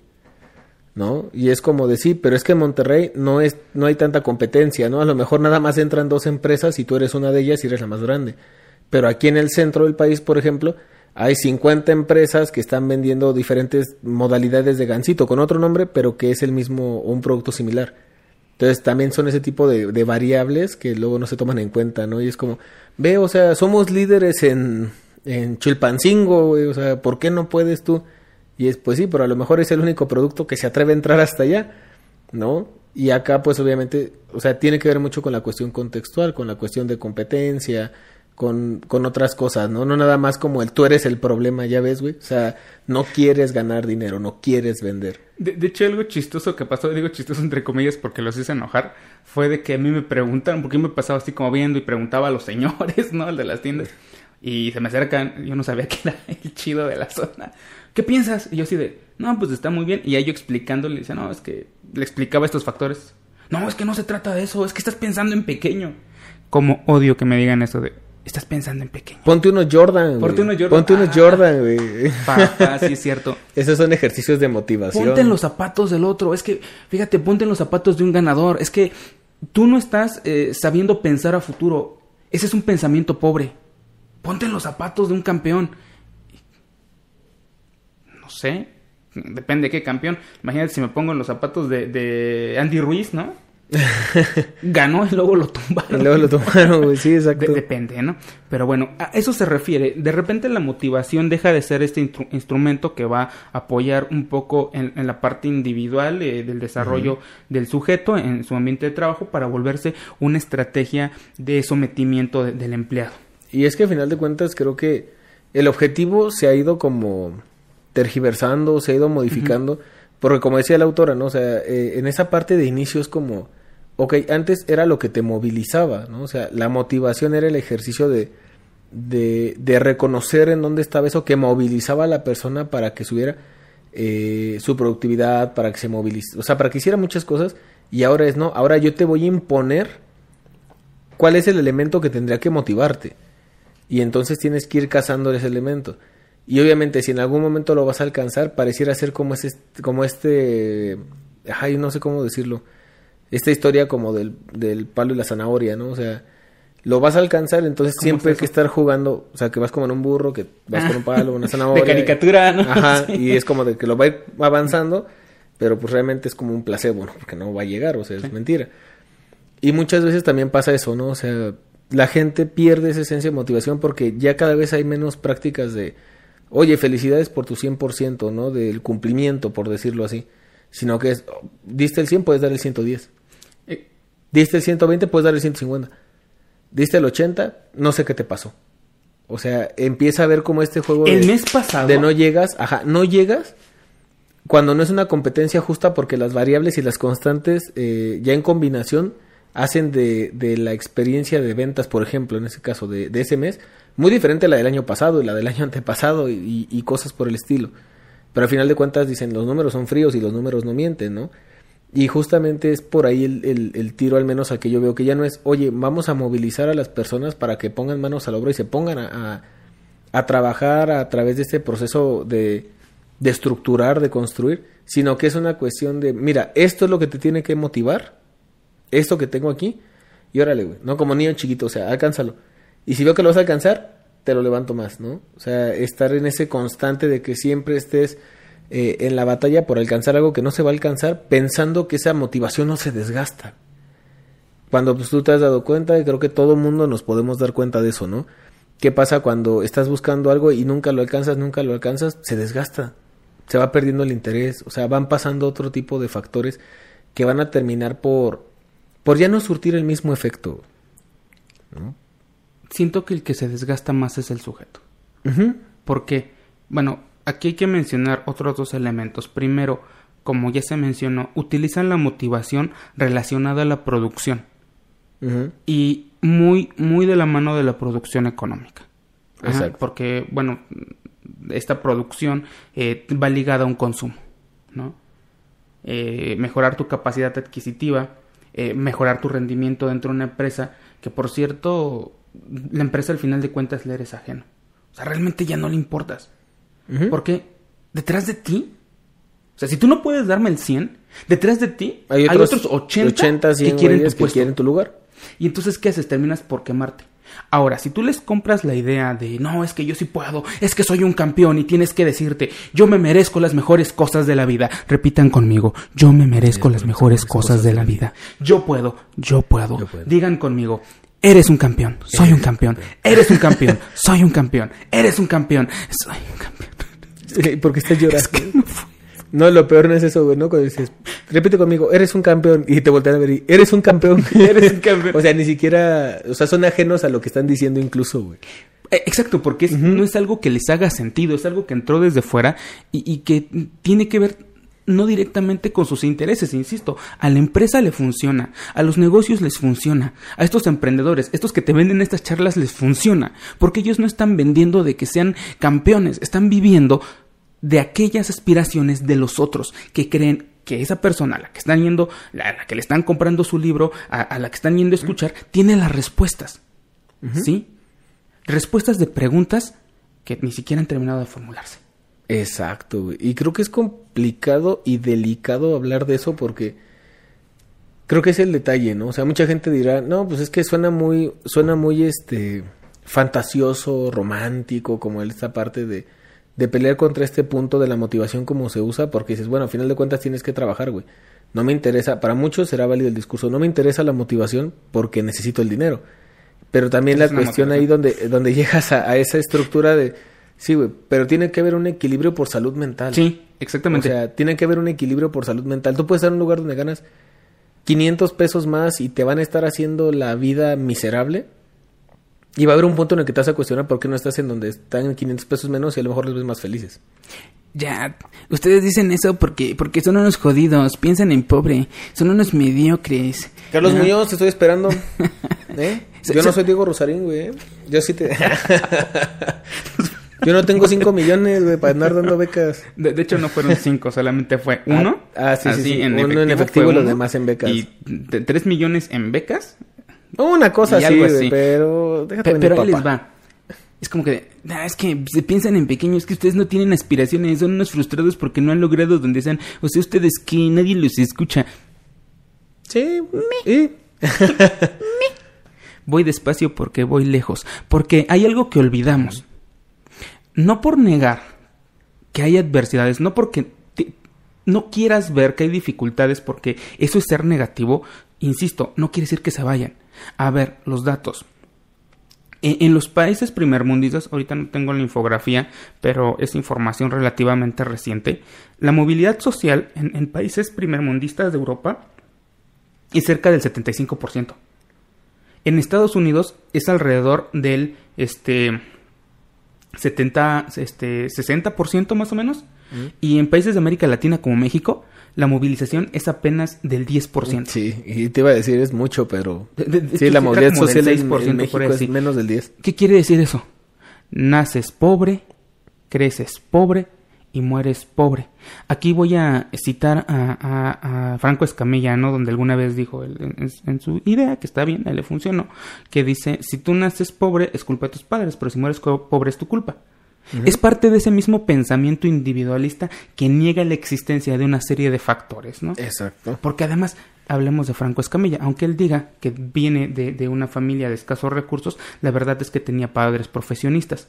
¿No? Y es como decir, pero es que en Monterrey no es no hay tanta competencia, ¿no? A lo mejor nada más entran dos empresas y tú eres una de ellas y eres la más grande. Pero aquí en el centro del país, por ejemplo, hay 50 empresas que están vendiendo diferentes modalidades de gansito con otro nombre, pero que es el mismo un producto similar. Entonces también son ese tipo de, de variables que luego no se toman en cuenta, ¿no? Y es como, ve, o sea, somos líderes en, en Chilpancingo, o sea, ¿por qué no puedes tú? Y es, pues sí, pero a lo mejor es el único producto que se atreve a entrar hasta allá, ¿no? Y acá, pues obviamente, o sea, tiene que ver mucho con la cuestión contextual, con la cuestión de competencia, con, con otras cosas, ¿no? No nada más como el tú eres el problema, ya ves, güey. O sea, no quieres ganar dinero, no quieres vender. De, hecho, algo chistoso que pasó, digo chistoso entre comillas porque los hice enojar, fue de que a mí me preguntan, porque yo me pasaba así como viendo y preguntaba a los señores, ¿no? El de las tiendas. Y se me acercan, yo no sabía que era el chido de la zona. ¿qué piensas? Y yo así de, no, pues está muy bien. Y ahí yo explicándole, dice, no, es que le explicaba estos factores. No, es que no se trata de eso, es que estás pensando en pequeño. Como odio que me digan eso de, estás pensando en pequeño. Ponte unos Jordan. Ponte unos Jordan. Ponte unos ah. Jordan, güey. sí es cierto. Esos son ejercicios de motivación. Ponte en los zapatos del otro. Es que, fíjate, ponte en los zapatos de un ganador. Es que tú no estás eh, sabiendo pensar a futuro. Ese es un pensamiento pobre. Ponte en los zapatos de un campeón. No sé, depende de qué campeón. Imagínate si me pongo en los zapatos de, de Andy Ruiz, ¿no? Ganó y luego lo tumbaron. Y luego lo tumbaron, güey. Sí, exacto. depende, ¿no? Pero bueno, a eso se refiere. De repente la motivación deja de ser este instrumento que va a apoyar un poco en, la parte individual eh, del desarrollo del sujeto en su ambiente de trabajo para volverse una estrategia de sometimiento del empleado. Y es que al final de cuentas creo que el objetivo se ha ido como tergiversando, se ha ido modificando. Porque como decía la autora, ¿no? O sea, eh, en esa parte de inicio es como ok, antes era lo que te movilizaba, ¿no? O sea, la motivación era el ejercicio de, de, reconocer en dónde estaba eso que movilizaba a la persona para que subiera eh, su productividad, para que se movilice, o sea, para que hiciera muchas cosas. Y ahora es, no, ahora yo te voy a imponer cuál es el elemento que tendría que motivarte. Y entonces tienes que ir cazando ese elemento. Y obviamente si en algún momento lo vas a alcanzar, pareciera ser como, ese, como este, ay, no sé cómo decirlo, esta historia como del, del palo y la zanahoria, ¿no? O sea, lo vas a alcanzar, entonces siempre hay que estar jugando, o sea, que vas como en un burro, que vas con un palo, una zanahoria. de caricatura, ¿no? Ajá, y es como de que lo va avanzando, pero pues realmente es como un placebo, ¿no? Porque no va a llegar, o sea, es mentira. Y muchas veces también pasa eso, ¿no? O sea, la gente pierde esa esencia de motivación porque ya cada vez hay menos prácticas de, oye, felicidades por tu 100%, ¿no? Del cumplimiento, por decirlo así. Sino que es, diste el 100, puedes dar el 110. Diste el 120, puedes dar el 150. Diste el 80, no sé qué te pasó. O sea, empieza a ver como este juego el mes pasado de no llegas, ajá, no llegas cuando no es una competencia justa porque las variables y las constantes eh, ya en combinación hacen de, de, la experiencia de ventas, por ejemplo, en ese caso de, de, ese mes, muy diferente a la del año pasado y la del año antepasado y, y, cosas por el estilo. Pero al final de cuentas dicen los números son fríos y los números no mienten, ¿no? Y justamente es por ahí el, el, tiro al menos a que yo veo que ya no es, oye, vamos a movilizar a las personas para que pongan manos a la obra y se pongan a, a, trabajar a través de este proceso de, de estructurar, de construir, sino que es una cuestión de, mira, esto es lo que te tiene que motivar, esto que tengo aquí, y órale, güey, no como niño chiquito, o sea, alcánzalo. Y si veo que lo vas a alcanzar, te lo levanto más, ¿no? O sea, estar en ese constante de que siempre estés eh, en la batalla por alcanzar algo que no se va a alcanzar, pensando que esa motivación no se desgasta. Cuando pues, tú te has dado cuenta, y creo que todo mundo nos podemos dar cuenta de eso, ¿no? ¿Qué pasa cuando estás buscando algo y nunca lo alcanzas, nunca lo alcanzas? Se desgasta, se va perdiendo el interés, o sea, van pasando otro tipo de factores que van a terminar por, por ya no surtir el mismo efecto. Siento que el que se desgasta más es el sujeto. Porque, bueno, Aquí hay que mencionar otros dos elementos. Primero, como ya se mencionó, utilizan la motivación relacionada a la producción. Y muy, muy de la mano de la producción económica. Exacto. Porque, bueno, esta producción eh, va ligada a un consumo, ¿no? Eh, mejorar tu capacidad adquisitiva, eh, mejorar tu rendimiento dentro de una empresa, que por cierto, la empresa al final de cuentas le eres ajeno. O sea, realmente ya no le importas. Porque detrás de ti, o sea, si tú no puedes darme el 100, detrás de ti hay otros, 80, que, quieren tu, que quieren tu lugar. Y entonces, ¿qué haces? Terminas por quemarte. Ahora, si tú les compras la idea de, no, es que yo sí puedo, es que soy un campeón y tienes que decirte, yo me merezco las mejores cosas de la vida. Repitan conmigo, yo me merezco las mejores cosas de la vida. Yo puedo, yo puedo. Digan conmigo, Eres un campeón, soy un campeón. Eres un campeón, soy un campeón. Eres un campeón, soy un campeón. ¿Por qué estás llorando? no, lo peor no es eso, güey, ¿no? Cuando dices, repite conmigo, eres un campeón, y te voltean a ver y, eres un campeón, eres un campeón. o sea, ni siquiera, o sea, son ajenos a lo que están diciendo incluso, güey. Eh, exacto, porque no es algo que les haga sentido, es algo que entró desde fuera y, que tiene que ver no directamente con sus intereses, insisto, a la empresa le funciona, a los negocios les funciona, a estos emprendedores, estos que te venden estas charlas les funciona, porque ellos no están vendiendo de que sean campeones, están viviendo de aquellas aspiraciones de los otros que creen que esa persona a la que están yendo, a la que le están comprando su libro, a, la que están yendo a escuchar, tiene las respuestas. ¿Sí? Respuestas de preguntas que ni siquiera han terminado de formularse. Exacto, Y creo que es complicado y delicado hablar de eso porque creo que es el detalle, ¿no? O sea, mucha gente dirá, no, pues es que suena muy, suena muy, este, fantasioso, romántico, como esta parte de, de pelear contra este punto de la motivación como se usa, porque dices, bueno, al final de cuentas tienes que trabajar, güey. No me interesa, para muchos será válido el discurso, no me interesa la motivación porque necesito el dinero. Pero también la cuestión ahí donde, donde llegas a, esa estructura de, sí, güey, pero tiene que haber un equilibrio por salud mental. Sí, exactamente. O sea, tiene que haber un equilibrio por salud mental. Tú puedes estar en un lugar donde ganas 500 pesos más y te van a estar haciendo la vida miserable. Y va a haber un punto en el que te vas a cuestionar por qué no estás en donde están 500 pesos menos y a lo mejor los ves más felices. Ya, ustedes dicen eso porque, porque son unos jodidos, piensan en pobre, son unos mediocres. Carlos Muñoz, te estoy esperando. ¿Eh? Yo no soy Diego Rosarín, güey. Yo sí te... Yo no tengo 5 millones, güey, para andar dando becas. De, hecho, no fueron 5, solamente fue uno. Ah, ah sí, sí, En uno efectivo en efectivo y los demás en becas. Y 3 millones en becas. Una cosa así, pero... Déjate pero ahí les va. Es como que, ah, es que se piensan en pequeño, es que ustedes no tienen aspiraciones, son unos frustrados porque no han logrado donde sean. O sea, ustedes que nadie los escucha. Sí, me. voy despacio porque voy lejos. Porque hay algo que olvidamos. No por negar que hay adversidades, no porque no quieras ver que hay dificultades, porque eso es ser negativo. Insisto, no quiere decir que se vayan. A ver, los datos. En, los países primermundistas, ahorita no tengo la infografía, pero es información relativamente reciente, la movilidad social en, países primermundistas de Europa es cerca del 75%. En Estados Unidos es alrededor del este, 70, este, 60% más o menos. Y en países de América Latina como México la movilización es apenas del 10%. Sí, y te iba a decir es mucho, pero sí, la movilidad social en, México es menos del 10. ¿Qué quiere decir eso? Naces pobre, creces pobre y mueres pobre. Aquí voy a citar a, Franco Escamilla, ¿no? Donde alguna vez dijo en, su idea, que está bien, a él le funcionó, que dice, si tú naces pobre es culpa de tus padres, pero si mueres pobre es tu culpa. Es parte de ese mismo pensamiento individualista que niega la existencia de una serie de factores, ¿no? Exacto. Porque además, hablemos de Franco Escamilla, aunque él diga que viene de, una familia de escasos recursos, la verdad es que tenía padres profesionistas.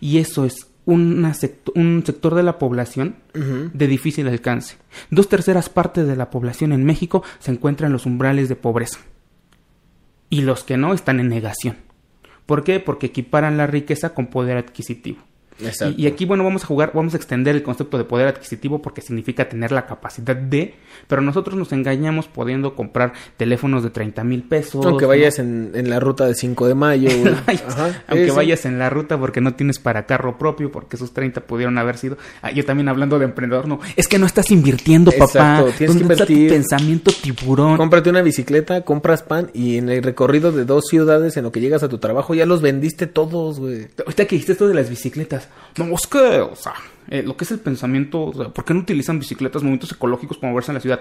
Y eso es un sector de la población de difícil alcance. Dos terceras partes de la población en México se encuentran en los umbrales de pobreza. Y los que no están en negación. ¿Por qué? Porque equiparan la riqueza con poder adquisitivo. Y, aquí, bueno, vamos a jugar, vamos a extender el concepto de poder adquisitivo porque significa tener la capacidad de, pero nosotros nos engañamos pudiendo comprar teléfonos de 30 mil pesos. Aunque vayas en, la ruta de 5 de mayo. aunque vayas en la ruta porque no tienes para carro propio, porque esos 30 pudieron haber sido. Ah, yo también hablando de emprendedor, no, es que no estás invirtiendo, papá. Tienes que invertir. pensamiento tiburón. Cómprate una bicicleta, compras pan y en el recorrido de dos ciudades en lo que llegas a tu trabajo ya los vendiste todos, güey. Ahorita que dijiste esto de las bicicletas. No, es que, o sea, eh, lo que es el pensamiento, o sea, ¿por qué no utilizan bicicletas, movimientos ecológicos para moverse en la ciudad?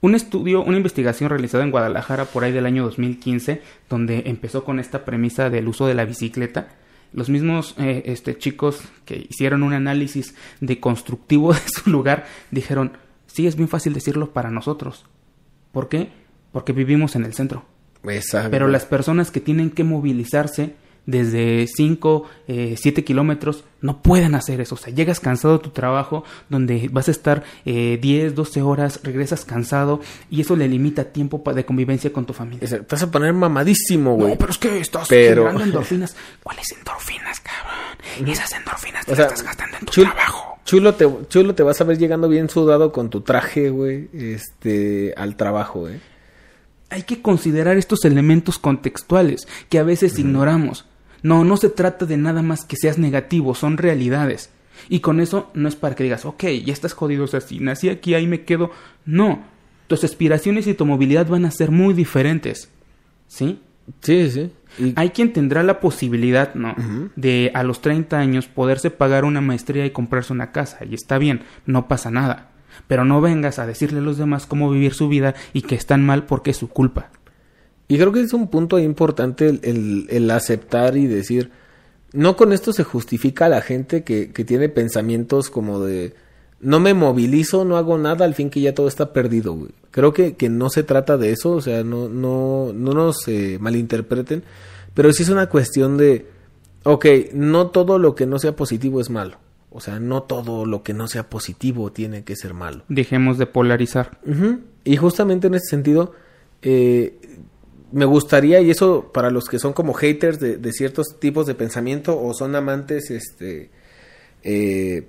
Un estudio, una investigación realizada en Guadalajara por ahí del año 2015, donde empezó con esta premisa del uso de la bicicleta. Los mismos eh, este, chicos que hicieron un análisis de constructivo de su lugar dijeron, sí, es bien fácil decirlo para nosotros. ¿Por qué? Porque vivimos en el centro. Pero las personas que tienen que movilizarse desde 5, 7 eh, kilómetros, no pueden hacer eso. O sea, llegas cansado de tu trabajo, donde vas a estar eh, 10, 12 horas, regresas cansado y eso le limita tiempo de convivencia con tu familia. Te vas a poner mamadísimo, güey. No, pero es que estás generando endorfinas. ¿Cuáles endorfinas, cabrón? Esas endorfinas te las estás gastando en tu trabajo. Chulo te, chulo te vas a ver llegando bien sudado con tu traje, güey, este, al trabajo, güey. Hay que considerar estos elementos contextuales que a veces ignoramos. No, no se trata de nada más que seas negativo, son realidades. Y con eso no es para que digas, ok, ya estás jodido, o sea, si nací aquí, ahí me quedo. No, tus aspiraciones y tu movilidad van a ser muy diferentes. ¿Sí? Sí, sí. Hay quien tendrá la posibilidad, ¿no? De a los 30 años poderse pagar una maestría y comprarse una casa. Y está bien, no pasa nada. Pero no vengas a decirle a los demás cómo vivir su vida y que están mal porque es su culpa. Y creo que es un punto importante el, el, aceptar y decir, no con esto se justifica a la gente que, que, tiene pensamientos como de, no me movilizo, no hago nada, al fin que ya todo está perdido, güey. Creo que, que no se trata de eso, o sea, no, no, no nos eh, malinterpreten, pero sí es una cuestión de, ok, no todo lo que no sea positivo es malo. O sea, no todo lo que no sea positivo tiene que ser malo. Dejemos de polarizar. Y justamente en ese sentido, eh, me gustaría, y eso para los que son como haters de, de ciertos tipos de pensamiento o son amantes este, eh,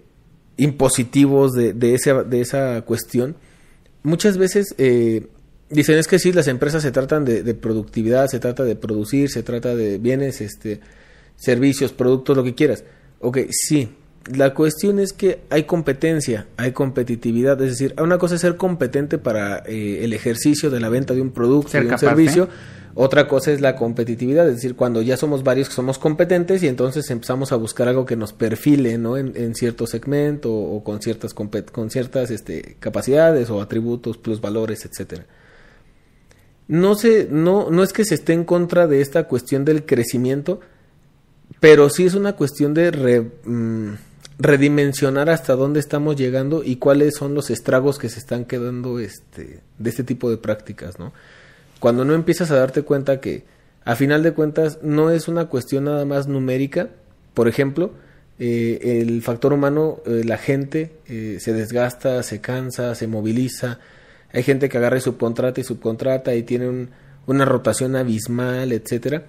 impositivos de, de, esa, de esa cuestión, muchas veces eh, dicen es que sí, las empresas se tratan de, de productividad, se trata de producir, se trata de bienes, este, servicios, productos, lo que quieras. Ok, sí. La cuestión es que hay competencia, hay competitividad, es decir, una cosa es ser competente para eh, el ejercicio de la venta de un producto, de un capaz, servicio, ¿eh? otra cosa es la competitividad, es decir, cuando ya somos varios que somos competentes y entonces empezamos a buscar algo que nos perfile, ¿no? En, en cierto segmento o con ciertas con ciertas este, capacidades o atributos, plusvalores, etcétera. No se, no, no es que se esté en contra de esta cuestión del crecimiento, pero sí es una cuestión de re- mm, redimensionar hasta dónde estamos llegando y cuáles son los estragos que se están quedando este, de este tipo de prácticas, ¿no? Cuando no empiezas a darte cuenta que, a final de cuentas, no es una cuestión nada más numérica, por ejemplo, eh, el factor humano, eh, la gente eh, se desgasta, se cansa, se moviliza, hay gente que agarra y subcontrata y subcontrata y tiene un- una rotación abismal, etcétera.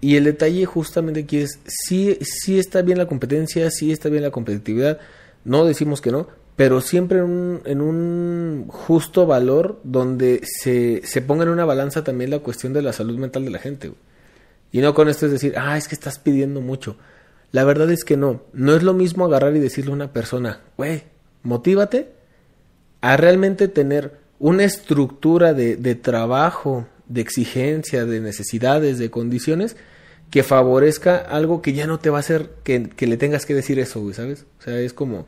Y el detalle justamente aquí es, sí, sí está bien la competencia, sí está bien la competitividad, no decimos que no, pero siempre en un, en un justo valor donde se, se ponga en una balanza también la cuestión de la salud mental de la gente. Y no con esto es decir, ah, es que estás pidiendo mucho. La verdad es que no, no es lo mismo agarrar y decirle a una persona, güey, motívate a realmente tener una estructura de, de trabajo, de exigencia, de necesidades, de condiciones que favorezca algo que ya no te va a hacer que, que le tengas que decir eso, güey, ¿sabes? O sea, es como,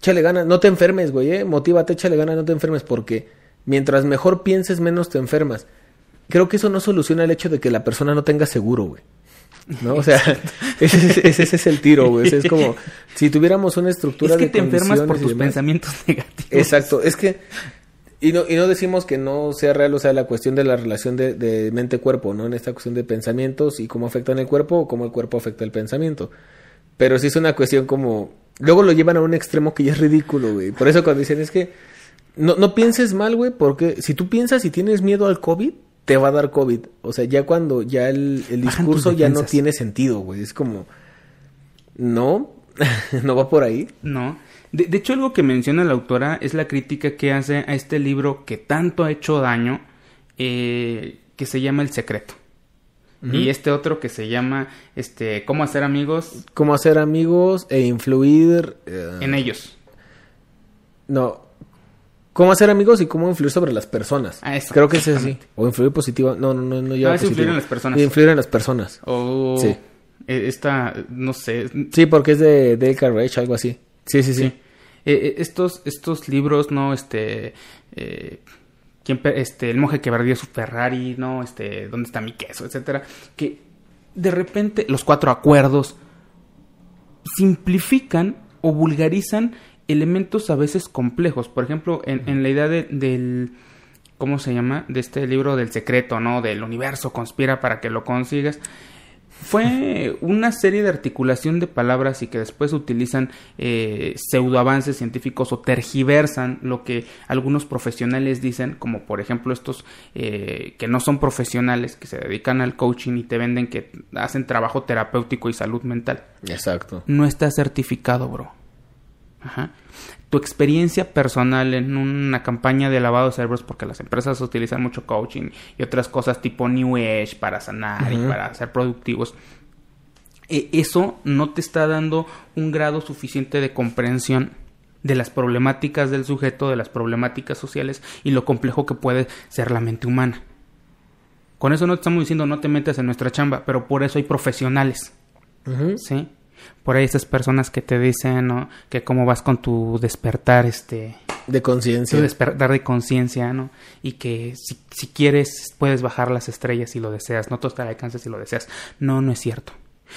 échale ganas, no te enfermes, güey, ¿eh? Motívate, échale ganas, no te enfermes, porque mientras mejor pienses, menos te enfermas. Creo que eso no soluciona el hecho de que la persona no tenga seguro, güey. ¿No? O sea, ese, es- ese- ese es el tiro, güey. O sea, es como si tuviéramos una estructura Es que de te enfermas por tus demás. pensamientos negativos. Exacto, es que y no, y no decimos que no sea real, o sea, la cuestión de la relación de, de mente-cuerpo, ¿no? En esta cuestión de pensamientos y cómo afectan el cuerpo o cómo el cuerpo afecta el pensamiento. Pero sí es una cuestión como... Luego lo llevan a un extremo que ya es ridículo, güey. Por eso cuando dicen es que no, no pienses mal, güey, porque si tú piensas y tienes miedo al COVID, te va a dar COVID. O sea, ya cuando ya el, el discurso ya no tiene sentido, güey. Es como... No, no va por ahí. No. De, de hecho, algo que menciona la autora es la crítica que hace a este libro que tanto ha hecho daño, eh, que se llama El Secreto. Y este otro que se llama este Cómo hacer amigos Cómo hacer amigos e influir... eh, en ellos. No. Cómo hacer amigos y cómo influir sobre las personas. Ah, eso, Creo que es así. O influir positiva. No, no, no, no lleva Ah, es influir en las personas. Influir en las personas. O Sí. eh, esta, no sé, Sí, porque es de Dale Carrage, algo así. Sí, sí, sí. Sí. Eh, eh, estos, estos libros, ¿no? Este. eh, ¿quién pe- este, el monje que perdió su Ferrari, ¿no? Este. ¿Dónde está mi queso? etcétera. Que de repente los cuatro acuerdos simplifican o vulgarizan elementos a veces complejos. Por ejemplo, en, en la idea de- del. ¿Cómo se llama? De este libro del secreto, ¿no? Del universo conspira para que lo consigas. Fue una serie de articulación de palabras y que después utilizan eh, pseudoavances científicos o tergiversan lo que algunos profesionales dicen, como por ejemplo estos eh, que no son profesionales, que se dedican al coaching y te venden que hacen trabajo terapéutico y salud mental. Exacto. No está certificado, bro. Ajá. Tu experiencia personal en una campaña de lavado de cerebros, porque las empresas utilizan mucho coaching y otras cosas tipo New Age para sanar y para ser productivos. e- Eso no te está dando un grado suficiente de comprensión de las problemáticas del sujeto, de las problemáticas sociales y lo complejo que puede ser la mente humana. Con eso no te estamos diciendo no te metas en nuestra chamba, pero por eso hay profesionales. Sí. Por ahí esas personas que te dicen, ¿no? Que cómo vas con tu despertar, este... De conciencia. Tu despertar de conciencia, ¿no? Y que si, si quieres puedes bajar las estrellas si lo deseas. No todo está al alcance si lo deseas. No, no es cierto.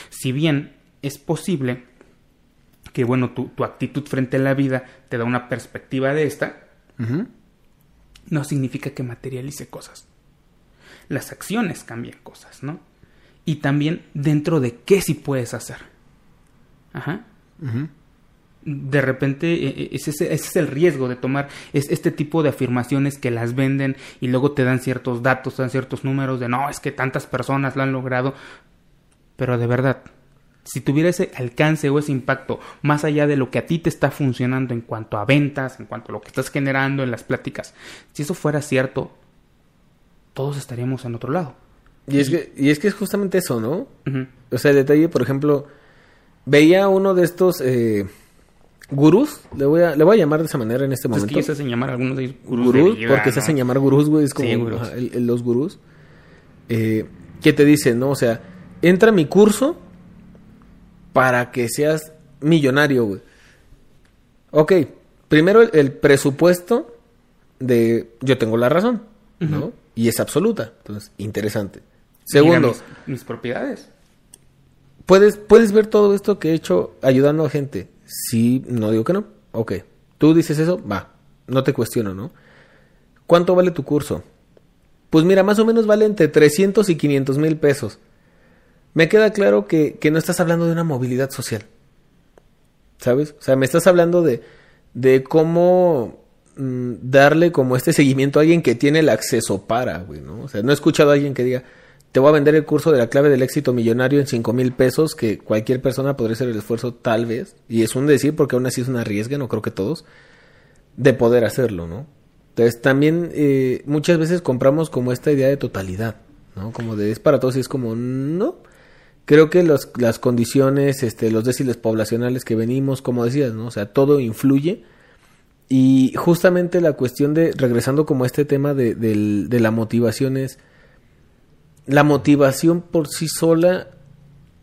Si bien es posible que, bueno, tu, tu actitud frente a la vida te da una perspectiva de esta, no significa que materialice cosas. Las acciones cambian cosas, ¿no? y también dentro de qué sí puedes hacer. Ajá. De repente, e, e, ese, ese, es el riesgo de tomar este tipo de afirmaciones que las venden y luego te dan ciertos datos, te dan ciertos números de no, es que tantas personas lo han logrado. Pero de verdad, si tuviera ese alcance o ese impacto más allá de lo que a ti te está funcionando en cuanto a ventas, en cuanto a lo que estás generando en las pláticas, si eso fuera cierto, todos estaríamos en otro lado. Y es que, y es, que es justamente eso, ¿no? O sea, el detalle, por ejemplo, veía uno de estos eh, gurús, le voy, a, le voy a llamar de esa manera en este momento. Es que se hacen llamar algunos de ellos gurús. porque se hacen llamar gurús, güey, es como los gurús. Eh, que te dicen, ¿no? O sea, entra a mi curso para que seas millonario, güey. Ok, primero el, presupuesto de yo tengo la razón, ¿no? Y es absoluta, entonces, interesante. Segundo, mis, propiedades. Puedes, puedes ver todo esto que he hecho ayudando a gente. Sí, no digo que no. Ok, tú dices eso, va, no te cuestiono, ¿no? ¿Cuánto vale tu curso? Pues mira, más o menos vale entre 300 y 500 mil pesos me queda claro que, no estás hablando de una movilidad social. ¿Sabes? O sea, me estás hablando de, de cómo mm, darle como este seguimiento a alguien que tiene el acceso para, güey, ¿no? O sea, no he escuchado a alguien que diga, te voy a vender el curso de la clave del éxito millonario en cinco mil pesos, que cualquier persona podría hacer el esfuerzo tal vez, y es un decir porque aún así es una riesga, no creo que todos, de poder hacerlo, ¿no? Entonces también eh, muchas veces compramos como esta idea de totalidad, ¿no? Como de es para todos y es como, no, creo que las condiciones, este, los déciles poblacionales que venimos, como decías, ¿no? O sea, todo influye. Y justamente la cuestión de, regresando como a este tema de, de la motivación es, la motivación por sí sola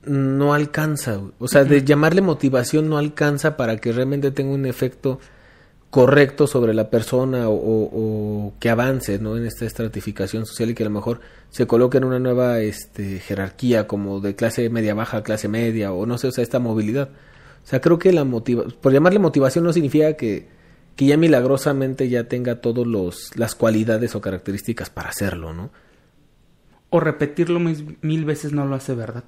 no alcanza, o sea, de llamarle motivación no alcanza para que realmente tenga un efecto correcto sobre la persona o, que avance ¿no? en esta estratificación social y que a lo mejor se coloque en una nueva este, jerarquía como de clase media baja a clase media o no sé, o sea, esta movilidad. O sea, creo que la motivación, por llamarle motivación no significa que, que ya milagrosamente ya tenga todas las cualidades o características para hacerlo, ¿no? O repetirlo mil, veces no lo hace verdad.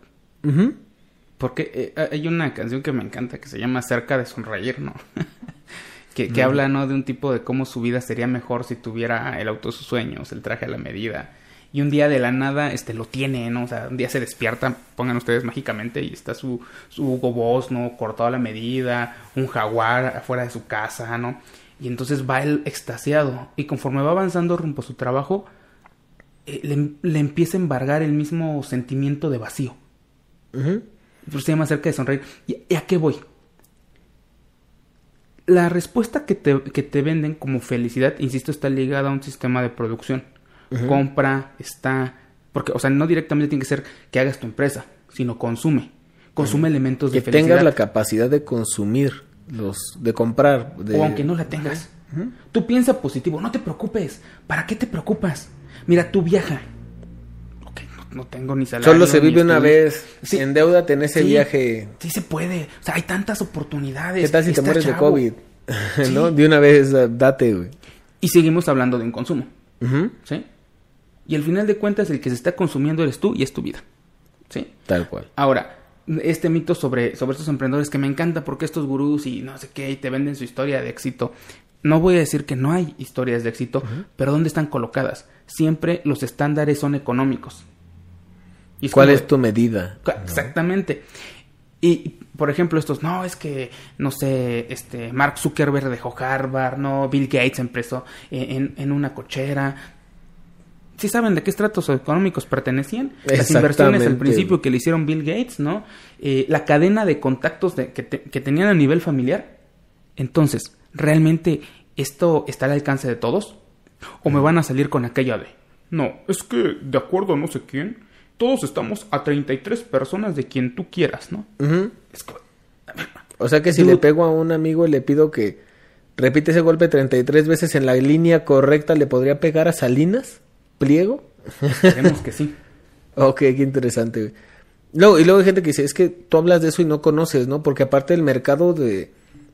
Porque eh, hay una canción que me encanta que se llama Cerca de Sonreír, ¿no? que, habla ¿no? de un tipo de cómo su vida sería mejor si tuviera el auto de sus sueños, el traje a la medida. Y un día de la nada este, lo tiene, ¿no? O sea, un día se despierta, pongan ustedes mágicamente, y está su, su Hugo Boss, ¿no? Cortado a la medida, un jaguar afuera de su casa, ¿no? Y entonces va él extasiado. Y conforme va avanzando rumbo a su trabajo, eh, le, empieza a embargar el mismo sentimiento de vacío. Uh se llama cerca de sonreír. ¿Y a qué voy? la respuesta que te, que te venden como felicidad, insisto, está ligada a un sistema de producción. Compra, está... Porque, o sea, no directamente tiene que ser que hagas tu empresa, sino consume. Consume elementos de felicidad. Que tengas la capacidad de consumir, los de comprar. De... O aunque no la tengas. Tú piensa positivo, no te preocupes. ¿Para qué te preocupas? Mira, tú viaja no tengo ni salario. Solo se vive una vez. Sí. Endeudate en ese viaje. Sí se puede. O sea, hay tantas oportunidades. ¿Qué tal si te mueres de COVID? ¿No? De una vez, date, güey. Y seguimos hablando de un consumo. ¿Sí? Y al final de cuentas, el que se está consumiendo eres tú y es tu vida. ¿Sí? Tal cual. Ahora, este mito sobre, sobre estos emprendedores que me encanta porque estos gurús y no sé qué, y te venden su historia de éxito. No voy a decir que no hay historias de éxito, pero ¿dónde están colocadas? Siempre los estándares son económicos. ¿Cuál es tu medida? Exactamente. Y, por ejemplo, estos, no, es que, no sé, este, Mark Zuckerberg dejó Harvard, no, Bill Gates empezó en, en una cochera. ¿Sí saben de qué estratos económicos pertenecían? Las inversiones al principio que le hicieron Bill Gates, ¿no? Eh, la cadena de contactos de, que, que tenían a nivel familiar. Entonces, ¿realmente esto está al alcance de todos? ¿O me van a salir con aquella de, no, es que de acuerdo a no sé quién, todos estamos a 33 personas de quien tú quieras, ¿no? o sea que si le pego a un amigo y le pido que repite ese golpe 33 veces en la línea correcta, ¿le podría pegar a Salinas? ¿Pliego? Esperemos que sí. ok, qué interesante. Luego, y luego hay gente que dice, es que tú hablas de eso y no conoces, ¿no? Porque aparte el mercado de,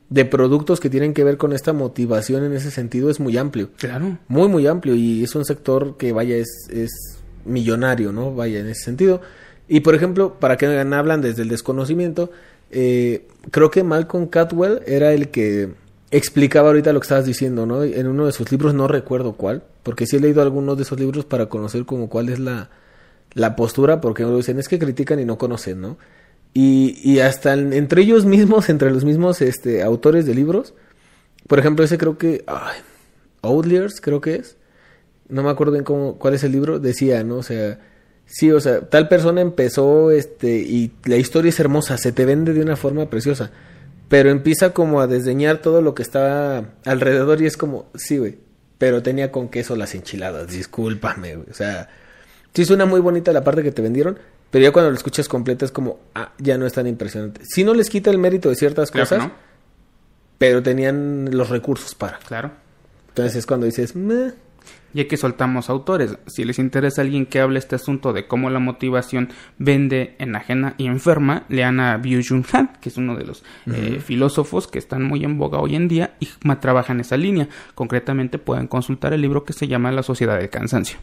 de productos que tienen que ver con esta motivación en ese sentido es muy amplio. Claro. Muy, muy amplio y es un sector que vaya, es, es millonario, ¿no? Vaya, en ese sentido. Y por ejemplo, para que hablan desde el desconocimiento, eh, creo que Malcolm Catwell era el que explicaba ahorita lo que estabas diciendo, ¿no? En uno de sus libros, no recuerdo cuál, porque sí he leído algunos de esos libros para conocer como cuál es la, la postura, porque dicen es que critican y no conocen, ¿no? Y, y hasta entre ellos mismos, entre los mismos este, autores de libros, por ejemplo, ese creo que, ay, Outliers creo que es, no me acuerdo bien cómo, cuál es el libro, decía, ¿no? O sea, sí, o sea, tal persona empezó, este, y la historia es hermosa, se te vende de una forma preciosa, pero empieza como a desdeñar todo lo que está alrededor y es como, sí, güey, pero tenía con queso las enchiladas, discúlpame, güey, o sea, sí suena muy bonita la parte que te vendieron, pero ya cuando lo escuchas completa es como, ah, ya no es tan impresionante. Si no les quita el mérito de ciertas cosas, pero tenían los recursos para. Claro. Entonces es cuando dices, Meh. Ya que soltamos autores, si les interesa alguien que hable este asunto de cómo la motivación vende, enajena y enferma, lean a Byung-Jun Han, que es uno de los eh, filósofos que están muy en boga hoy en día y trabaja en esa línea. Concretamente pueden consultar el libro que se llama La Sociedad del Cansancio.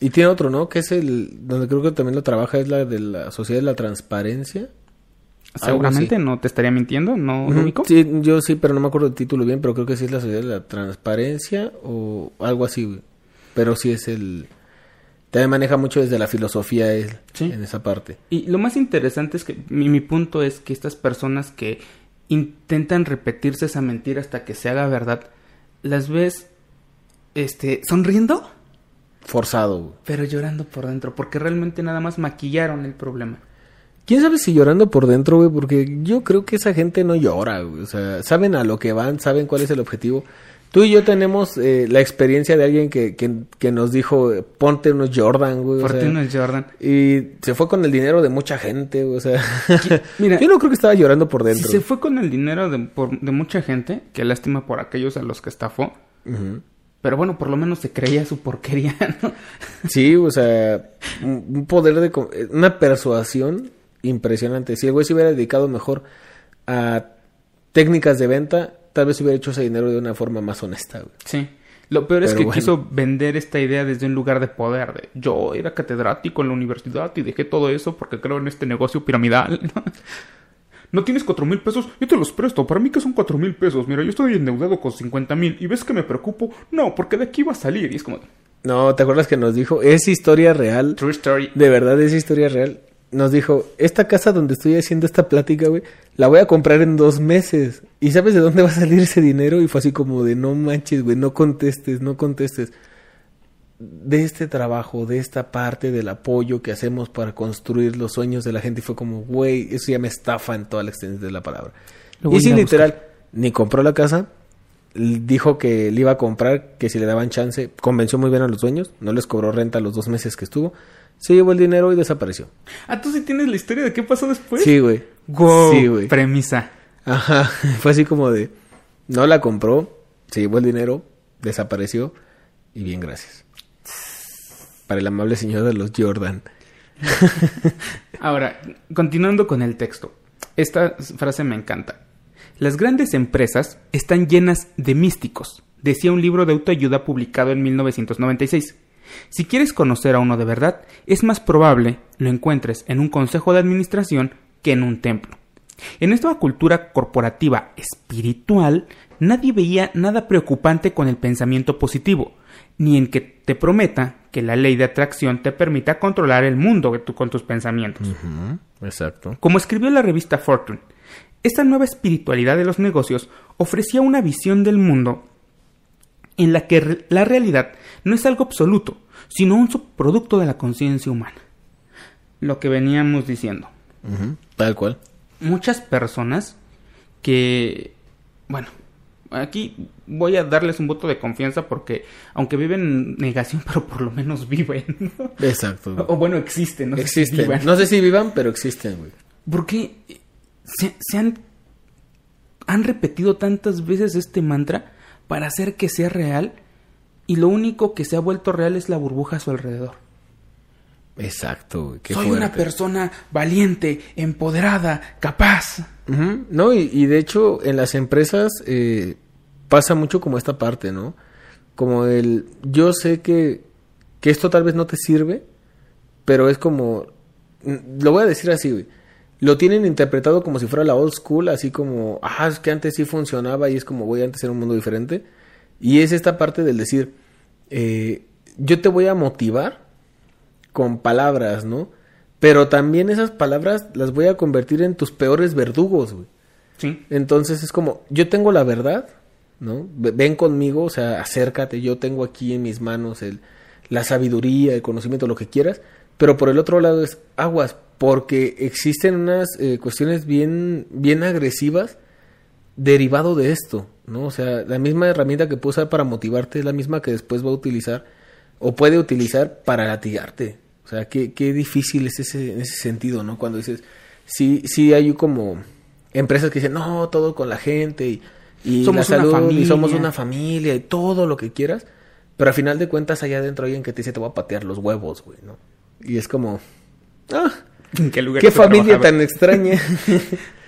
Y tiene otro, ¿no? Que es el, donde creo que también lo trabaja, es la de la Sociedad de la Transparencia. Seguramente no te estaría mintiendo, ¿no, Sí, yo sí, pero no me acuerdo el título bien, pero creo que sí es la Sociedad de la Transparencia o algo así, Pero sí es el... También maneja mucho desde la filosofía él, en esa parte. Y lo más interesante es que mi, mi punto es que estas personas que intentan repetirse esa mentira hasta que se haga verdad, las ves este sonriendo forzado. Pero llorando por dentro, porque realmente nada más maquillaron el problema. ¿Quién sabe si llorando por dentro, güey? Porque yo creo que esa gente no llora, güey. O sea, saben a lo que van, saben cuál es el objetivo. Tú y yo tenemos eh, la experiencia de alguien que, que, nos dijo, ponte unos Jordan, güey. Ponte unos Jordan. Y se fue con el dinero de mucha gente, güey. O sea, mira, yo no creo que estaba llorando por dentro. Si se fue con el dinero de, de mucha gente, qué lástima por aquellos a los que estafó. Pero bueno, por lo menos se creía su porquería, ¿no? Sí, o sea, un poder de... Una persuasión impresionante. Si el güey se hubiera dedicado mejor a técnicas de venta, tal vez hubiera hecho ese dinero de una forma más honesta, güey. Sí. Lo peor es que quiso vender esta idea desde un lugar de poder. De, yo era catedrático en la universidad y dejé todo eso porque creo en este negocio piramidal. ¿no? ¿No tienes cuatro mil pesos? Yo te los presto. Para mí que son cuatro mil pesos. Mira, yo estoy endeudado con cincuenta mil. ¿Y ves que me preocupo? No, porque de aquí va a salir. Y es como... No, ¿te acuerdas que nos dijo? Es historia real. True story. De verdad, es historia real. Nos dijo, esta casa donde estoy haciendo esta plática, güey, la voy a comprar en dos meses. ¿Y sabes de dónde va a salir ese dinero? Y fue así como de, no manches, güey, no contestes, no contestes de este trabajo, de esta parte del apoyo que hacemos para construir los sueños de la gente. Y fue como, güey, eso ya me estafa en toda la extensión de la palabra. y sí, literal, ni compró la casa, dijo que le iba a comprar, que si le daban chance, convenció muy bien a los dueños, no les cobró renta los dos meses que estuvo, se llevó el dinero y desapareció. Ah, ¿tú sí tienes la historia de qué pasó después? Sí, güey. sí, güey. Premisa. Ajá, fue así como de, no la compró, se llevó el dinero, desapareció y bien, gracias para el amable señor de los Jordan. Ahora, continuando con el texto. Esta frase me encanta. Las grandes empresas están llenas de místicos, decía un libro de autoayuda publicado en 1996. Si quieres conocer a uno de verdad, es más probable lo encuentres en un consejo de administración que en un templo. En esta cultura corporativa espiritual, nadie veía nada preocupante con el pensamiento positivo, ni en que te prometa que la ley de atracción te permita controlar el mundo con tus pensamientos. Exacto. Como escribió la revista Fortune, esta nueva espiritualidad de los negocios ofrecía una visión del mundo en la que la realidad no es algo absoluto, sino un subproducto de la conciencia humana. Lo que veníamos diciendo. Tal cual. Muchas personas que, bueno, aquí voy a darles un voto de confianza porque aunque viven en negación, pero por lo menos viven. Exacto. O, bueno, existen, no existen. no sé si vivan, pero existen, güey. Porque se, se, han, han repetido tantas veces este mantra para hacer que sea real y lo único que se ha vuelto real es la burbuja a su alrededor. Exacto. Qué Soy una persona valiente, empoderada, capaz. No, y, de hecho en las empresas eh, pasa mucho como esta parte, ¿no? Como el, yo sé que, que esto tal vez no te sirve, pero es como, lo voy a decir así, güey. Lo tienen interpretado como si fuera la old school, así como, ah, es que antes sí funcionaba y es como, güey, antes era un mundo diferente. Y es esta parte del decir, eh, yo te voy a motivar con palabras, ¿no? Pero también esas palabras las voy a convertir en tus peores verdugos, güey. Sí. Entonces es como, yo tengo la verdad, ¿no? Ve- Ven conmigo, o sea, acércate, yo tengo aquí en mis manos el, la sabiduría, el conocimiento, lo que quieras, pero por el otro lado es aguas, porque existen unas eh, cuestiones bien, bien agresivas derivado de esto, ¿no? O sea, la misma herramienta que puedo usar para motivarte es la misma que después va a utilizar o puede utilizar para latigarte. O sea, qué, qué difícil es ese, ese sentido, ¿no? Cuando dices, sí, sí hay como empresas que dicen, no, todo con la gente y, y Somos la una salud y familia". somos una familia y todo lo que quieras, pero al final de cuentas allá adentro hay alguien que te dice, te voy a patear los huevos, güey, ¿no? Y es como, ah, ¿En qué lugar familia tan extraña.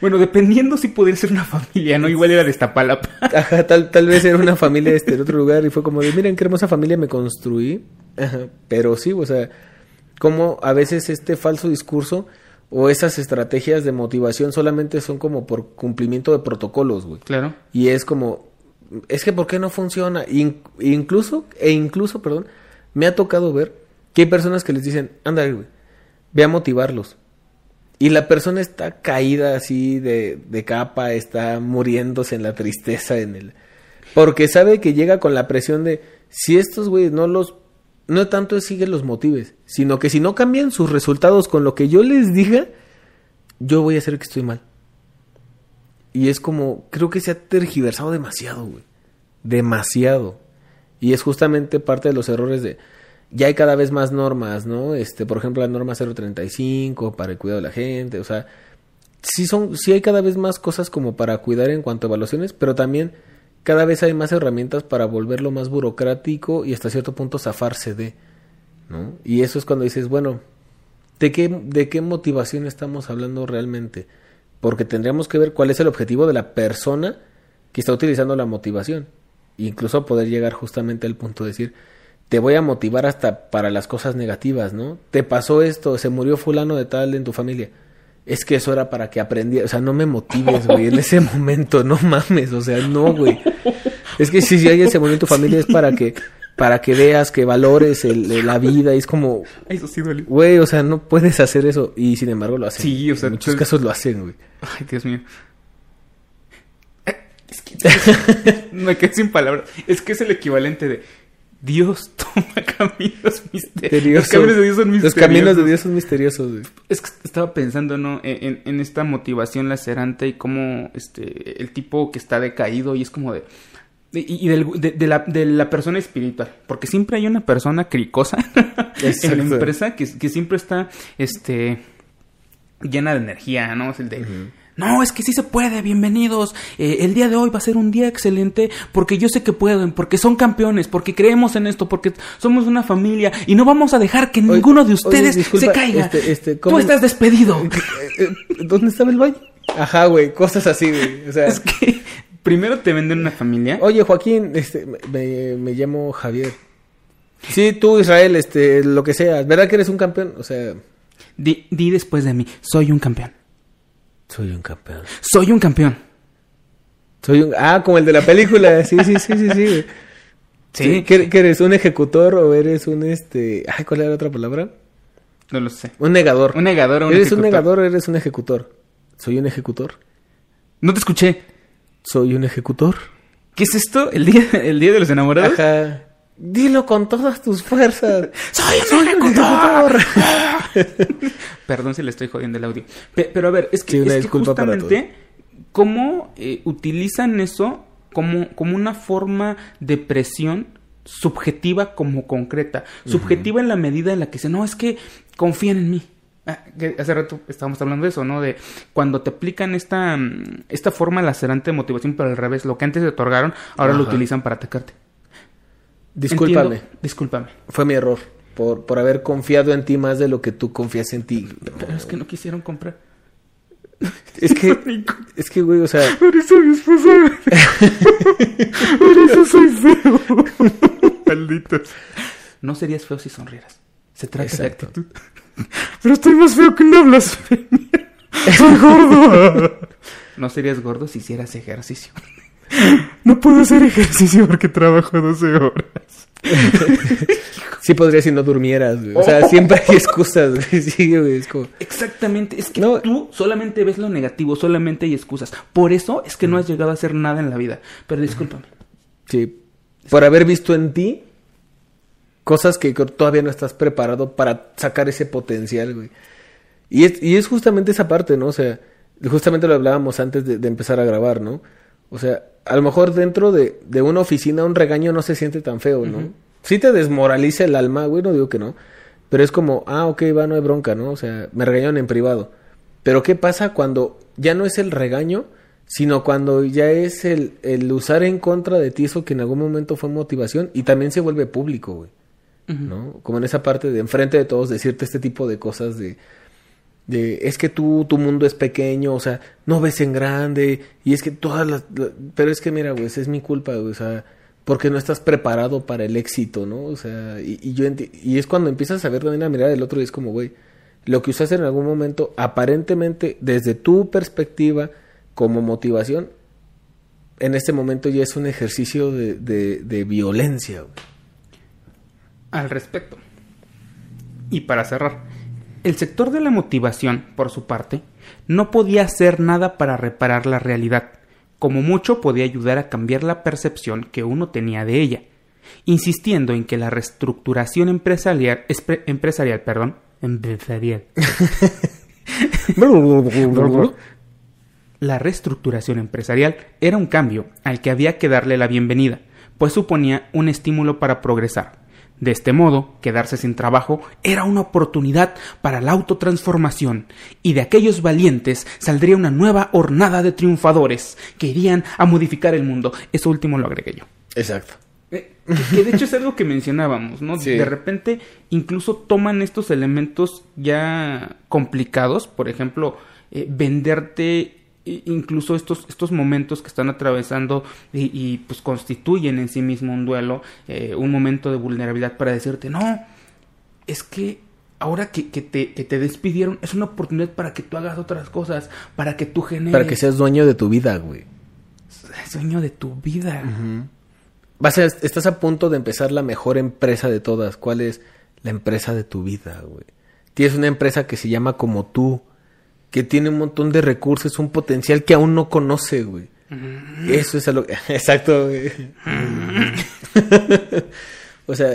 Bueno, dependiendo si pudiera ser una familia, ¿no? Igual era de Iztapalapa. Ajá, tal, tal vez era una familia este, de otro lugar y fue como de, miren qué hermosa familia me construí. Ajá, pero sí, o sea, como a veces este falso discurso o esas estrategias de motivación solamente son como por cumplimiento de protocolos, güey. Claro. Y es como, es que ¿por qué no funciona? In- incluso, e incluso, perdón, me ha tocado ver que hay personas que les dicen, ándale, güey, ve a motivarlos. Y la persona está caída así de, de capa, está muriéndose en la tristeza, en el... Porque sabe que llega con la presión de, si estos güeyes no los... No tanto es sigue los motives, sino que si no cambian sus resultados con lo que yo les diga, yo voy a hacer que estoy mal. Y es como, creo que se ha tergiversado demasiado, güey. Demasiado. Y es justamente parte de los errores de, ya hay cada vez más normas, ¿no? Este, por ejemplo, la norma 035 para el cuidado de la gente, o sea, sí son, sí hay cada vez más cosas como para cuidar en cuanto a evaluaciones, pero también cada vez hay más herramientas para volverlo más burocrático y hasta cierto punto zafarse de, ¿no? Y eso es cuando dices, bueno, ¿de qué, de qué motivación estamos hablando realmente? Porque tendríamos que ver cuál es el objetivo de la persona que está utilizando la motivación. Incluso poder llegar justamente al punto de decir, te voy a motivar hasta para las cosas negativas, ¿no? Te pasó esto, se murió fulano de tal en tu familia. Es que eso era para que aprendiera, o sea, no me motives, güey, en ese momento, no mames, o sea, no, güey. Es que si, si alguien se murió en tu familia es para que para que veas, que valores el- el- la vida, y es como, Eso sí duele. güey, o sea, no puedes hacer eso y sin embargo lo hacen. Sí, o sea, en muchos casos lo hacen, güey. Ay, Dios mío. Es que me quedé sin palabras. Es que es el equivalente de Dios toma caminos misteriosos. Los caminos de Dios son Los misteriosos. caminos de Dios son misteriosos, güey. Es que estaba pensando, ¿no? En, en- en esta motivación lacerante y cómo este, el tipo que está decaído y es como de... Y, y del- de, de la, de la persona espiritual. Porque siempre hay una persona cricosa en la empresa que, que siempre está este, llena de energía, ¿no? Es el de... No, es que sí se puede, bienvenidos. Eh, el día de hoy va a ser un día excelente porque yo sé que pueden, porque son campeones, porque creemos en esto, porque somos una familia y no vamos a dejar que Oye, ninguno de oye, ustedes disculpa, se caiga. este, este, Tú ¿cómo- estás despedido. Eh, eh, ¿Dónde estaba el baño? Ajá, güey, cosas así, güey. O sea, es que primero te venden una familia. oye, Joaquín, este, me llamo Javier. Sí, tú, Israel, este, lo que sea. ¿Verdad que eres un campeón? O sea, Di, di después de mí, soy un campeón. Soy un campeón. Soy un campeón. Soy un... Ah, como el de la película. Sí, sí, sí, sí, sí. Sí. ¿Qué, qué eres? ¿Un ejecutor o eres un, este... Ay, ¿cuál era la otra palabra? No lo sé. Un negador. Un negador o un ¿Eres un negador o eres un ejecutor? Soy un ejecutor. No te escuché. Soy un ejecutor. ¿Qué es esto? ¿El día, el día de los enamorados? Ajá. Dilo con todas tus fuerzas. ¡Soy un ejecutor! Perdón si le estoy jodiendo el audio. Pe- pero a ver, es que, Sí, una es que disculpa para justamente cómo eh, utilizan eso como, como una forma de presión subjetiva como concreta. Subjetiva en la medida en la que dicen, no, es que confían en mí. Ah, que hace rato estábamos hablando de eso, ¿no? De cuando te aplican esta, mm, esta forma lacerante de motivación, pero al revés, lo que antes te otorgaron, ahora lo utilizan para atacarte. Discúlpame. Entiendo- discúlpame. Fue mi error. Por, por haber confiado en ti más de lo que tú confías en ti. Pero es que no quisieron comprar. Es que, es que, güey, o sea, Por eso mi esposa. Por eso soy feo. Malditos. No serías feo si sonrieras. Se trata Exacto. de actitud. Pero estoy más feo que una blasfemia. Soy gordo. No serías gordo si hicieras ejercicio. No puedo hacer ejercicio porque trabajo 12 horas. sí podría si no durmieras, güey. O sea, Oh. siempre hay excusas, güey. Sí, güey, es como... Exactamente, es que No. tú solamente ves lo negativo, solamente hay excusas. Por eso es que no has llegado a hacer nada en la vida. Pero discúlpame. Sí. Por haber visto en ti cosas que todavía no estás preparado para sacar ese potencial, güey. Y es, y es justamente esa parte, ¿no? O sea, justamente lo hablábamos antes de, de empezar a grabar, ¿no? O sea, a lo mejor dentro de, de una oficina un regaño no se siente tan feo, ¿no? Sí te desmoraliza el alma, güey, no digo que no. Pero es como, ah, ok, va, no hay bronca, ¿no? O sea, me regañaron en privado. Pero ¿qué pasa cuando ya no es el regaño, sino cuando ya es el, el usar en contra de ti eso que en algún momento fue motivación y también se vuelve público, güey? ¿no? Como en esa parte de enfrente de todos decirte este tipo de cosas de, de es que tú, tu mundo es pequeño, o sea, no ves en grande, y es que todas las, la- pero es que mira, güey, es mi culpa, o sea, porque no estás preparado para el éxito, ¿no? O sea, y, y yo y es cuando empiezas a ver también la mirada del otro y es como, güey, lo que usaste en algún momento, aparentemente, desde tu perspectiva, como motivación, en este momento ya es un ejercicio de, de, de violencia, güey. al respecto. Y para cerrar, el sector de la motivación, por su parte, no podía hacer nada para reparar la realidad, como mucho podía ayudar a cambiar la percepción que uno tenía de ella, insistiendo en que la reestructuración empresarial, empresarial, perdón, empresarial, La reestructuración empresarial era un cambio al que había que darle la bienvenida, pues suponía un estímulo para progresar. De este modo, quedarse sin trabajo era una oportunidad para la autotransformación, y de aquellos valientes saldría una nueva hornada de triunfadores que irían a modificar el mundo. Eso último lo agregué yo. Exacto. Eh, que- que de hecho es algo que mencionábamos, ¿no? Sí. De repente incluso toman estos elementos ya complicados, por ejemplo, eh, venderte incluso estos, estos momentos que están atravesando y, y, pues constituyen en sí mismo un duelo, eh, un momento de vulnerabilidad para decirte, no, es que ahora que, que te, que te despidieron es una oportunidad para que tú hagas otras cosas, para que tú generes Para que seas dueño de tu vida, güey. el sueño de tu vida. Vas a, estás a punto de empezar la mejor empresa de todas. ¿Cuál es? La empresa de tu vida, güey. Tienes una empresa que se llama como tú, que tiene un montón de recursos, un potencial que aún no conoce, güey. Eso es a lo que... Exacto, güey. o sea,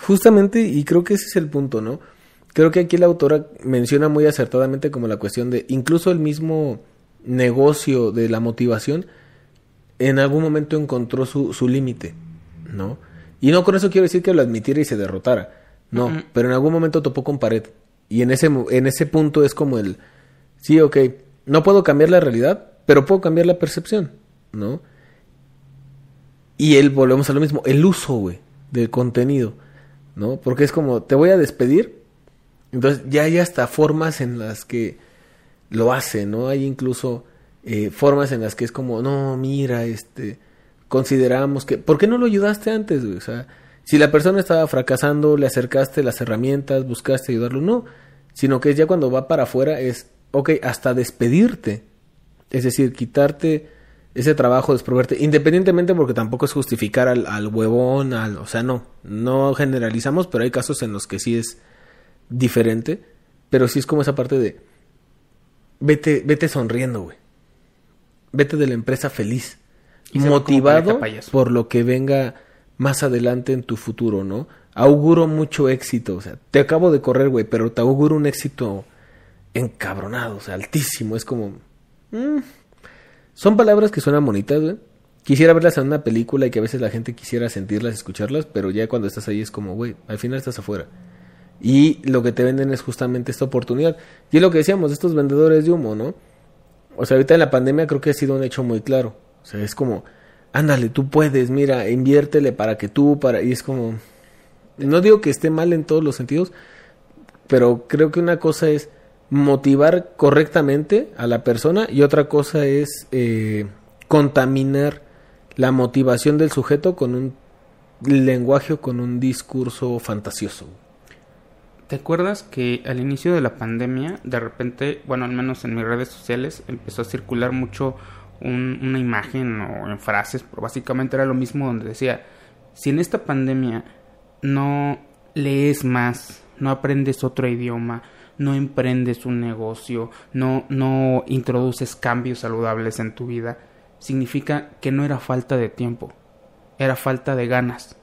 justamente, y creo que ese es el punto, ¿no? Creo que aquí la autora menciona muy acertadamente como la cuestión de incluso el mismo negocio de la motivación en algún momento encontró su, su límite, ¿no? Y no con eso quiero decir que lo admitiera y se derrotara, no, pero en algún momento topó con pared. Y en ese, en ese punto es como el, sí, ok, no puedo cambiar la realidad, pero puedo cambiar la percepción, ¿no? Y él, volvemos a lo mismo, el uso, güey, del contenido, ¿no? Porque es como, te voy a despedir, entonces ya hay hasta formas en las que lo hace, ¿no? Hay incluso eh, formas en las que es como, no, mira, este, consideramos que, ¿por qué no lo ayudaste antes, güey? O sea, si la persona estaba fracasando, le acercaste las herramientas, buscaste ayudarlo, no, sino que ya cuando va para afuera es, ok, hasta despedirte, es decir, quitarte ese trabajo, desproverte, independientemente porque tampoco es justificar al, al huevón, al, o sea, no, no generalizamos, pero hay casos en los que sí es diferente, pero sí es como esa parte de, vete, vete sonriendo, güey. Vete de la empresa feliz. Y motivado por lo que venga más adelante en tu futuro, ¿no? Auguro mucho éxito, o sea, te acabo de correr, güey, pero te auguro un éxito encabronado, o sea, altísimo, es como... mm. Son palabras que suenan bonitas, güey. Quisiera verlas en una película y que a veces la gente quisiera sentirlas, escucharlas, pero ya cuando estás ahí es como, güey, al final estás afuera. Y lo que te venden es justamente esta oportunidad. Y es lo que decíamos, estos vendedores de humo, ¿no? O sea, ahorita en la pandemia creo que ha sido un hecho muy claro. O sea, es como, ándale, tú puedes, mira, inviértele para que tú, para... Y es como... No digo que esté mal en todos los sentidos, pero creo que una cosa es motivar correctamente a la persona y otra cosa es eh, contaminar la motivación del sujeto con un lenguaje o con un discurso fantasioso. ¿Te acuerdas que al inicio de la pandemia, de repente, bueno, al menos en mis redes sociales, empezó a circular mucho una imagen o en frases, pero básicamente era lo mismo donde decía, si en esta pandemia no lees más, no aprendes otro idioma, no emprendes un negocio, no, no introduces cambios saludables en tu vida, significa que no era falta de tiempo, era falta de ganas.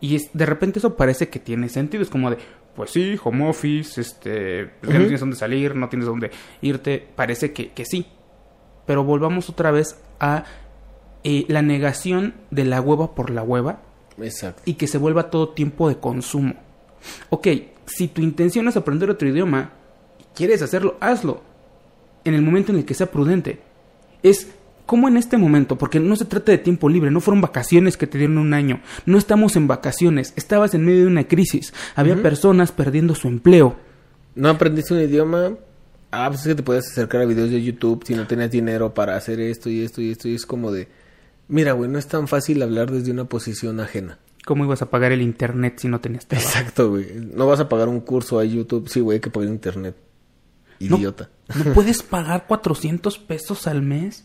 Y es, de repente eso parece que tiene sentido, es como de, pues sí, home office, este, pues no tienes dónde salir, no tienes dónde irte, parece que, que sí. Pero volvamos otra vez a eh, la negación de la hueva por la hueva. Exacto. Y que se vuelva todo tiempo de consumo. Ok, si tu intención es aprender otro idioma, quieres hacerlo, hazlo. En el momento en el que sea prudente. Es como en este momento, porque no se trata de tiempo libre, no fueron vacaciones que te dieron un año, no estamos en vacaciones, estabas en medio de una crisis, había personas perdiendo su empleo. ¿No aprendiste un idioma? Ah, pues es que te puedes acercar a videos de YouTube si no tenías dinero para hacer esto y esto y esto, y es como de, mira, güey, no es tan fácil hablar desde una posición ajena. ¿Cómo ibas a pagar el internet si no tenías trabajo? Exacto, güey. No vas a pagar un curso a YouTube. Sí, güey, hay que pagar internet. Idiota. ¿No, puedes pagar 400 pesos al mes?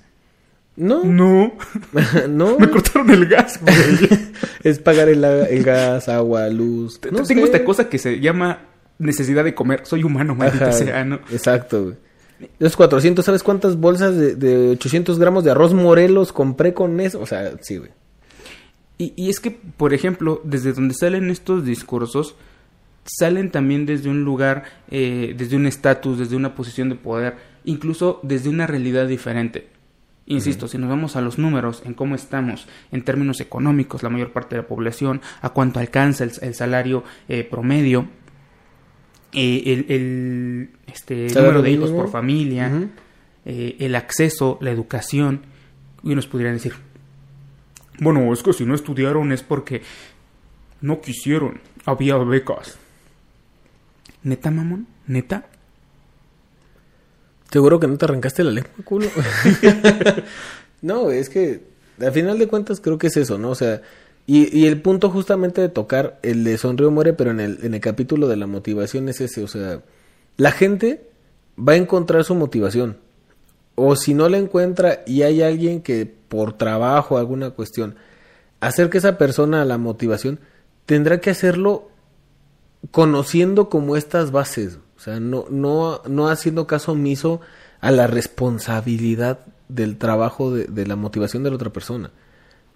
No. No. no. Me cortaron el gas, güey. es pagar el, gas, agua, luz. No Tengo esta cosa que se llama necesidad de comer. Soy humano, maldita sea, ¿no? Exacto, güey. Esos 400, ¿sabes cuántas bolsas de, de 800 gramos de arroz morelos compré con eso? O sea, sí, güey. Y, es que, por ejemplo, desde donde salen estos discursos, salen también desde un lugar, eh, desde un estatus, desde una posición de poder, incluso desde una realidad diferente. Insisto, si nos vamos a los números, en cómo estamos en términos económicos, la mayor parte de la población, a cuánto alcanza el, salario eh, promedio, eh, el, este, número de hijos por familia, el acceso, la educación, y nos pudieran decir, bueno, es que si no estudiaron es porque no quisieron. Había becas. ¿Neta, mamón? ¿Neta? Seguro que no te arrancaste la lengua, culo. no, es que al final de cuentas creo que es eso, ¿no? O sea, y, el punto justamente de tocar el de sonrío muere, pero en el, en el capítulo de la motivación es ese, o sea, la gente va a encontrar su motivación. O si no la encuentra y hay alguien que por trabajo, alguna cuestión, hacer que esa persona a la motivación, tendrá que hacerlo conociendo como estas bases, o sea, no, no, no haciendo caso omiso a la responsabilidad del trabajo de, de, la motivación de la otra persona,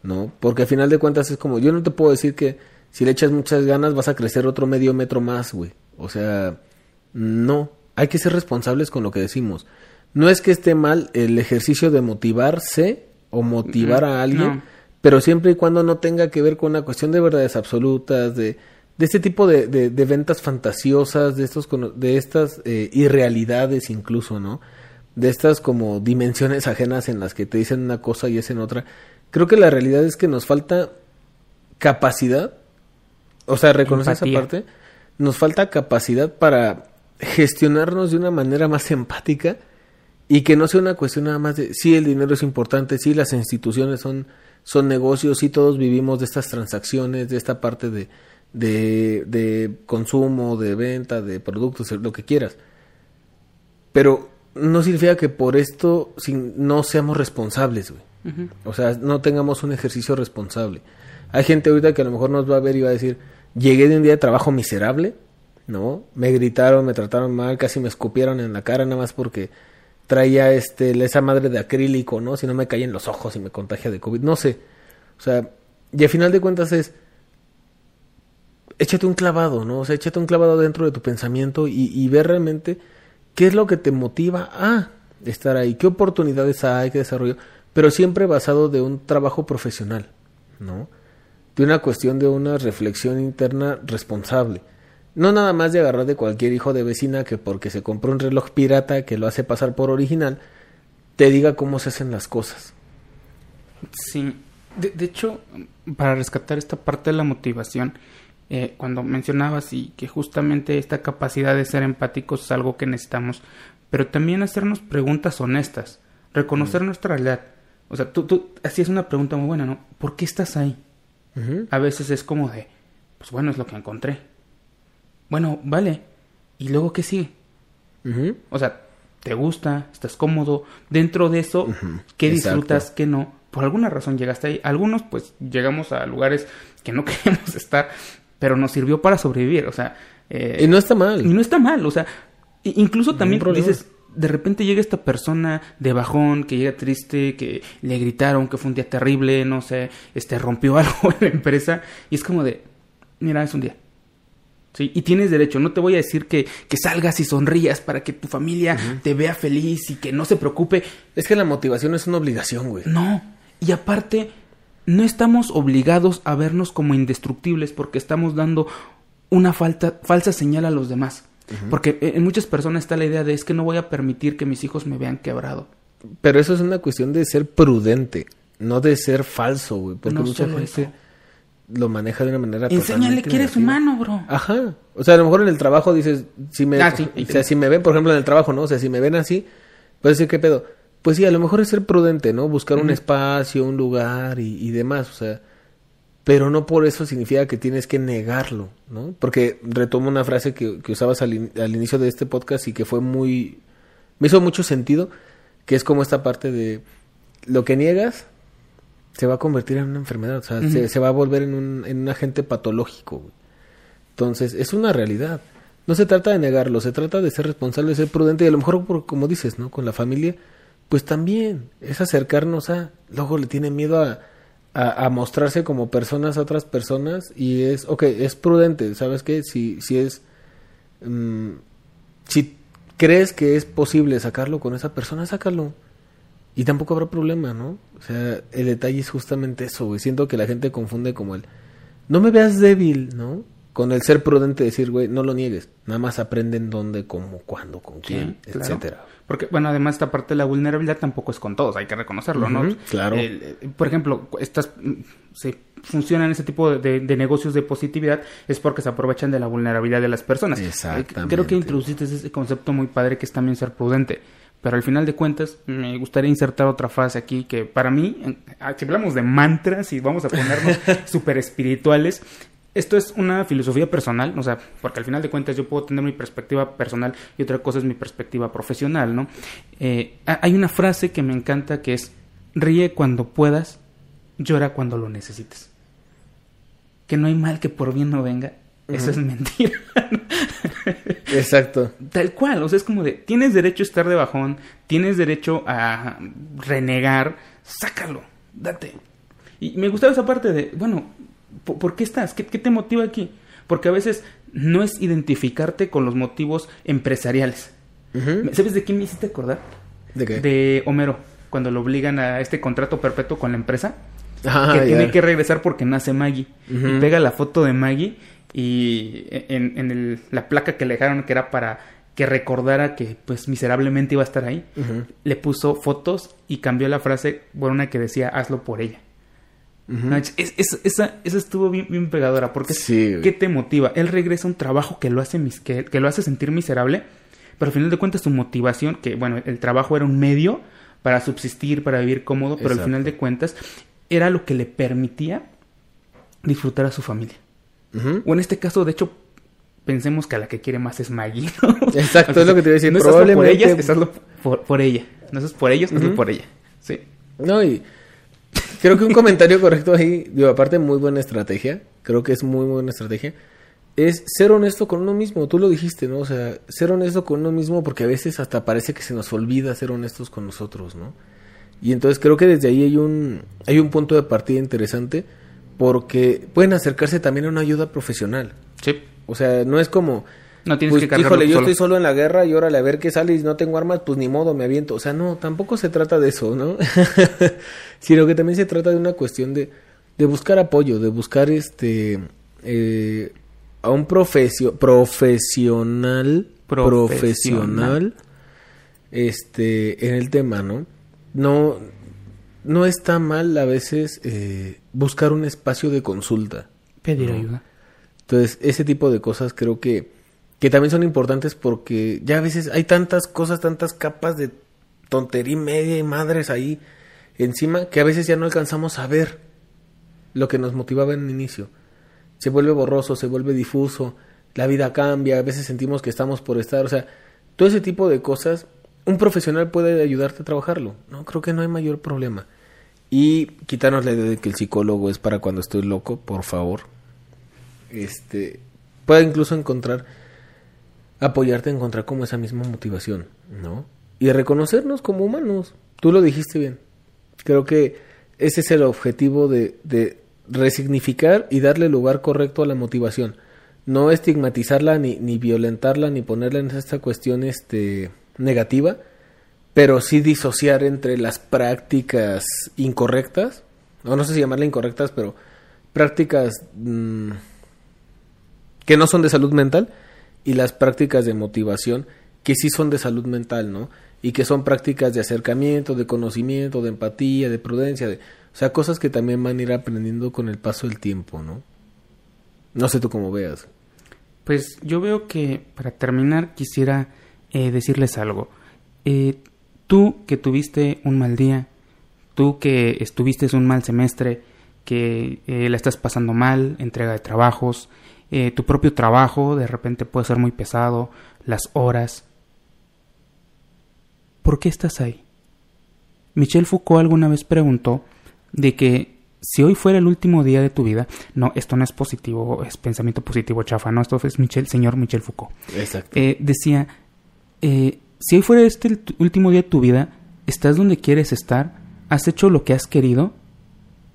¿no? Porque al final de cuentas es como, yo no te puedo decir que si le echas muchas ganas vas a crecer otro medio metro más, güey. O sea, no, hay que ser responsables con lo que decimos. No es que esté mal el ejercicio de motivarse o motivar a alguien, pero siempre y cuando no tenga que ver con una cuestión de verdades absolutas, de, de este tipo de, de, ventas fantasiosas, de, estos, de estas eh, irrealidades incluso, ¿no? De estas como dimensiones ajenas en las que te dicen una cosa y hacen otra. Creo que la realidad es que nos falta capacidad, o sea, reconocer esa parte, nos falta capacidad para gestionarnos de una manera más empática y que no sea una cuestión nada más de sí el dinero es importante, sí las instituciones son, son negocios, sí todos vivimos de estas transacciones, de esta parte de, de, de consumo, de venta, de productos, lo que quieras. Pero no significa que por esto no seamos responsables, güey. O sea, no tengamos un ejercicio responsable. Hay gente ahorita que a lo mejor nos va a ver y va a decir, llegué de un día de trabajo miserable, ¿no? Me gritaron, me trataron mal, casi me escupieron en la cara nada más porque traía este esa madre de acrílico, ¿no? Si no me cae en los ojos y me contagia de COVID, no sé. O sea, y al final de cuentas es échate un clavado, ¿no? O sea, échate un clavado dentro de tu pensamiento y, y ver realmente qué es lo que te motiva a estar ahí, qué oportunidades hay, qué desarrollo, pero siempre basado de un trabajo profesional, ¿no? De una cuestión de una reflexión interna responsable. No nada más de agarrar de cualquier hijo de vecina que porque se compró un reloj pirata que lo hace pasar por original, te diga cómo se hacen las cosas. Sí, de, hecho, para rescatar esta parte de la motivación, eh, cuando mencionabas y que justamente esta capacidad de ser empáticos es algo que necesitamos, pero también hacernos preguntas honestas, reconocer nuestra realidad. O sea, tú, tú es una pregunta muy buena, ¿no? ¿Por qué estás ahí? A veces es como de, pues bueno, es lo que encontré bueno, vale. ¿Y luego qué sigue? O sea, ¿te gusta? ¿Estás cómodo? Dentro de eso, ¿qué exacto. disfrutas? ¿Qué no? Por alguna razón llegaste ahí. Algunos, pues, llegamos a lugares que no queremos estar, pero nos sirvió para sobrevivir. O sea, eh, Y no está mal. y no está mal, o sea, incluso también dices, de repente llega esta persona de bajón, que llega triste, que le gritaron que fue un día terrible, no sé, este rompió algo en la empresa, y es como de, mira, es un día. Sí, y tienes derecho, no te voy a decir que, que salgas y sonrías para que tu familia te vea feliz y que no se preocupe. Es que la motivación es una obligación, güey. No, y aparte, no estamos obligados a vernos como indestructibles porque estamos dando una falta, falsa señal a los demás. Porque en muchas personas está la idea de es que no voy a permitir que mis hijos me vean quebrado. Pero eso es una cuestión de ser prudente, no de ser falso, güey. Porque No mucha gente eso. Lo maneja de una manera Enséñale que eres negativa. humano, bro. Ajá. O sea, a lo mejor en el trabajo dices, si me, Ah, sí. o sea, si me ven, por ejemplo, en el trabajo, ¿no? O sea, si me ven así, puedes decir, ¿qué pedo? Pues sí, a lo mejor es ser prudente, ¿no? Buscar un espacio, un lugar y, y demás, o sea, pero no por eso significa que tienes que negarlo, ¿no? Porque retomo una frase que, que usabas al, in- al inicio de este podcast y que fue muy... me hizo mucho sentido, que es como esta parte de lo que niegas se va a convertir en una enfermedad, o sea, se, se va a volver en un, en un agente patológico, güey. Entonces, es una realidad. No se trata de negarlo, se trata de ser responsable, de ser prudente y a lo mejor, por- como dices, ¿no? Con la familia, pues también es acercarnos a... Luego le tiene miedo a, a, a mostrarse como personas a otras personas y es, ok, es prudente, ¿sabes qué? Si, si es... mm, si crees que es posible sacarlo con esa persona, sácalo. Y tampoco habrá problema, ¿no? O sea, el detalle es justamente eso, güey. Siento que la gente confunde como el... No me veas débil, ¿no? Con el ser prudente decir, güey, no lo niegues. Nada más aprenden dónde, cómo, cuándo, con quién, etcétera. Porque, bueno, además esta parte de la vulnerabilidad tampoco es con todos, hay que reconocerlo, ¿no? Claro. Eh, por ejemplo, estas se funcionan ese tipo de, negocios de positividad es porque se aprovechan de la vulnerabilidad de las personas. Eh, Exactamente. Creo que introduciste ese concepto muy padre que es también ser prudente. Pero al final de cuentas, me gustaría insertar otra frase aquí que para mí, ah, si hablamos de mantras y vamos a ponernos súper espirituales, esto es una filosofía personal, o sea, porque al final de cuentas yo puedo tener mi perspectiva personal y otra cosa es mi perspectiva profesional, ¿no? Eh, ha- hay una frase que me encanta que es, ríe cuando puedas, llora cuando lo necesites. Que no hay mal que por bien no venga, eso es mentira. Exacto. Tal cual, o sea, es como de, tienes derecho a estar de bajón, tienes derecho a renegar, sácalo, date. Y me gustaba esa parte de, bueno, ¿por, qué estás? ¿Qué, qué te motiva aquí? Porque a veces no es identificarte con los motivos empresariales. ¿Sabes de quién me hiciste acordar? ¿De qué? De Homero, cuando lo obligan a este contrato perpetuo con la empresa Ah, que tiene que regresar porque nace Maggie. Y pega la foto de Maggie y en, en el- la placa que le dejaron que era para que recordara que pues miserablemente iba a estar ahí, le puso fotos y cambió la frase por una que decía hazlo por ella. Ujú. No, es- es- esa, esa estuvo bien, bien pegadora porque Sí. ¿qué te motiva? Él regresa a un trabajo que lo hace mis- que, que lo hace sentir miserable, pero al final de cuentas su motivación, que bueno, el trabajo era un medio para subsistir, para vivir cómodo, pero al final de cuentas era lo que le permitía disfrutar a su familia. O en este caso, de hecho, pensemos que a la que quiere más es Maggie. ¿no? Exacto, es lo que te iba a decir. No hazlo por Probablemente- ellas, por, por ella. No es por ellos, Ujú. por ella. Sí. No, y creo que un comentario correcto ahí, digo, aparte muy buena estrategia, creo que es muy buena estrategia, es ser honesto con uno mismo, tú lo dijiste, ¿no? O sea, ser honesto con uno mismo porque a veces hasta parece que se nos olvida ser honestos con nosotros, ¿no? Y entonces creo que desde ahí hay un, hay un punto de partida interesante porque pueden acercarse también a una ayuda profesional. Sí. O sea, no es como, No tienes pues, que híjole, yo solo. estoy solo en la guerra y órale, a ver qué sale y no tengo armas, pues ni modo, me aviento. O sea, no, tampoco se trata de eso, ¿no? Sino que también se trata de una cuestión de, de buscar apoyo, de buscar este eh, a un profesio, profesional, Profesional. profesional, este, en el tema, ¿no? No, no está mal a veces eh, buscar un espacio de consulta. Pedir No. ayuda. Entonces, ese tipo de cosas creo que, que también son importantes porque ya a veces hay tantas cosas, tantas capas de tontería y media y madres ahí encima que a veces ya no alcanzamos a ver lo que nos motivaba en el inicio. Se vuelve borroso, se vuelve difuso. la vida cambia, a veces sentimos que estamos por estar, o sea, todo ese tipo de cosas, un profesional puede ayudarte a trabajarlo, ¿no? Creo que no hay mayor problema. Y quitarnos la idea de que el psicólogo es para cuando estoy loco, por favor. Este, puede incluso encontrar, apoyarte a encontrar como esa misma motivación, ¿no? Y reconocernos como humanos. Tú lo dijiste bien. Creo que ese es el objetivo de, de resignificar y darle lugar correcto a la motivación. No estigmatizarla, ni, ni violentarla, ni ponerla en esta cuestión este, negativa, pero sí disociar entre las prácticas incorrectas, o no sé si llamarla incorrectas, pero prácticas mm, que no son de salud mental y las prácticas de motivación que sí son de salud mental, ¿no? Y que son prácticas de acercamiento, de conocimiento, de empatía, de prudencia, de, o sea, cosas que también van a ir aprendiendo con el paso del tiempo, ¿no? No sé tú cómo veas. Pues yo veo que para terminar quisiera eh, decirles algo. Eh, tú que tuviste un mal día, tú que estuviste un mal semestre, que eh, la estás pasando mal, entrega de trabajos, tu propio trabajo de repente puede ser muy pesado, las horas. ¿Por qué estás ahí? Michel Foucault alguna vez preguntó de que si hoy fuera el último día de tu vida, no, esto no es positivo, es pensamiento positivo chafa, no, esto es Michel, señor Michel Foucault. Exacto. Eh, decía, eh, si hoy fuera este el último día de tu vida, estás donde quieres estar, has hecho lo que has querido,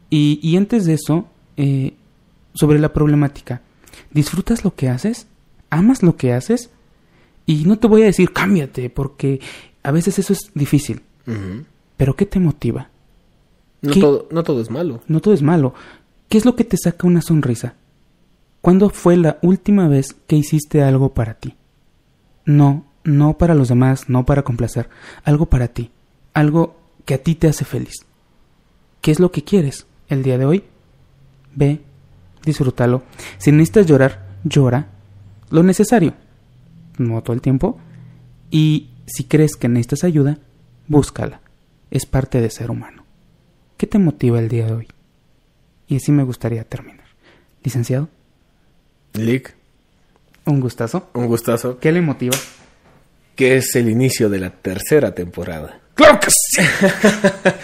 y, y antes de eso, eh, sobre la problemática, ¿disfrutas lo que haces? ¿Amas lo que haces? Y no te voy a decir cámbiate, porque a veces eso es difícil, pero ¿qué te motiva? no, todo, no todo es malo. No todo es malo. ¿Qué es lo que te saca una sonrisa? ¿Cuándo fue la última vez que hiciste algo para ti? No, no para los demás, no para complacer, algo para ti, algo que a ti te hace feliz. ¿Qué es lo que quieres el día de hoy? Ve, disfrútalo. Si necesitas llorar, llora. Lo necesario, no todo el tiempo. Y si crees que necesitas ayuda, búscala. Es parte de ser humano. ¿Qué te motiva el día de hoy? Y así me gustaría terminar. Licenciado, Lick, un gustazo. un gustazo. ¿Qué le motiva? Que es el inicio de la tercera temporada. ¡Claro que sí!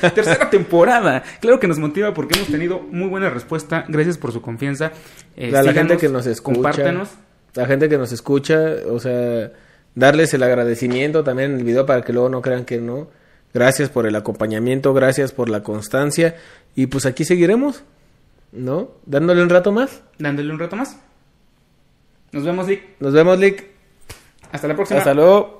Tercera temporada. Claro que nos motiva porque hemos tenido muy buena respuesta. Gracias por su confianza. Eh, la gente que nos escucha. Compártanos. La gente que nos escucha, o sea, darles el agradecimiento también en el video para que luego no crean que no. Gracias por el acompañamiento, gracias por la constancia. Y pues aquí seguiremos, ¿no? Dándole un rato más. Dándole un rato más. Nos vemos, Lick. Nos vemos, Lick. Hasta la próxima. Hasta luego.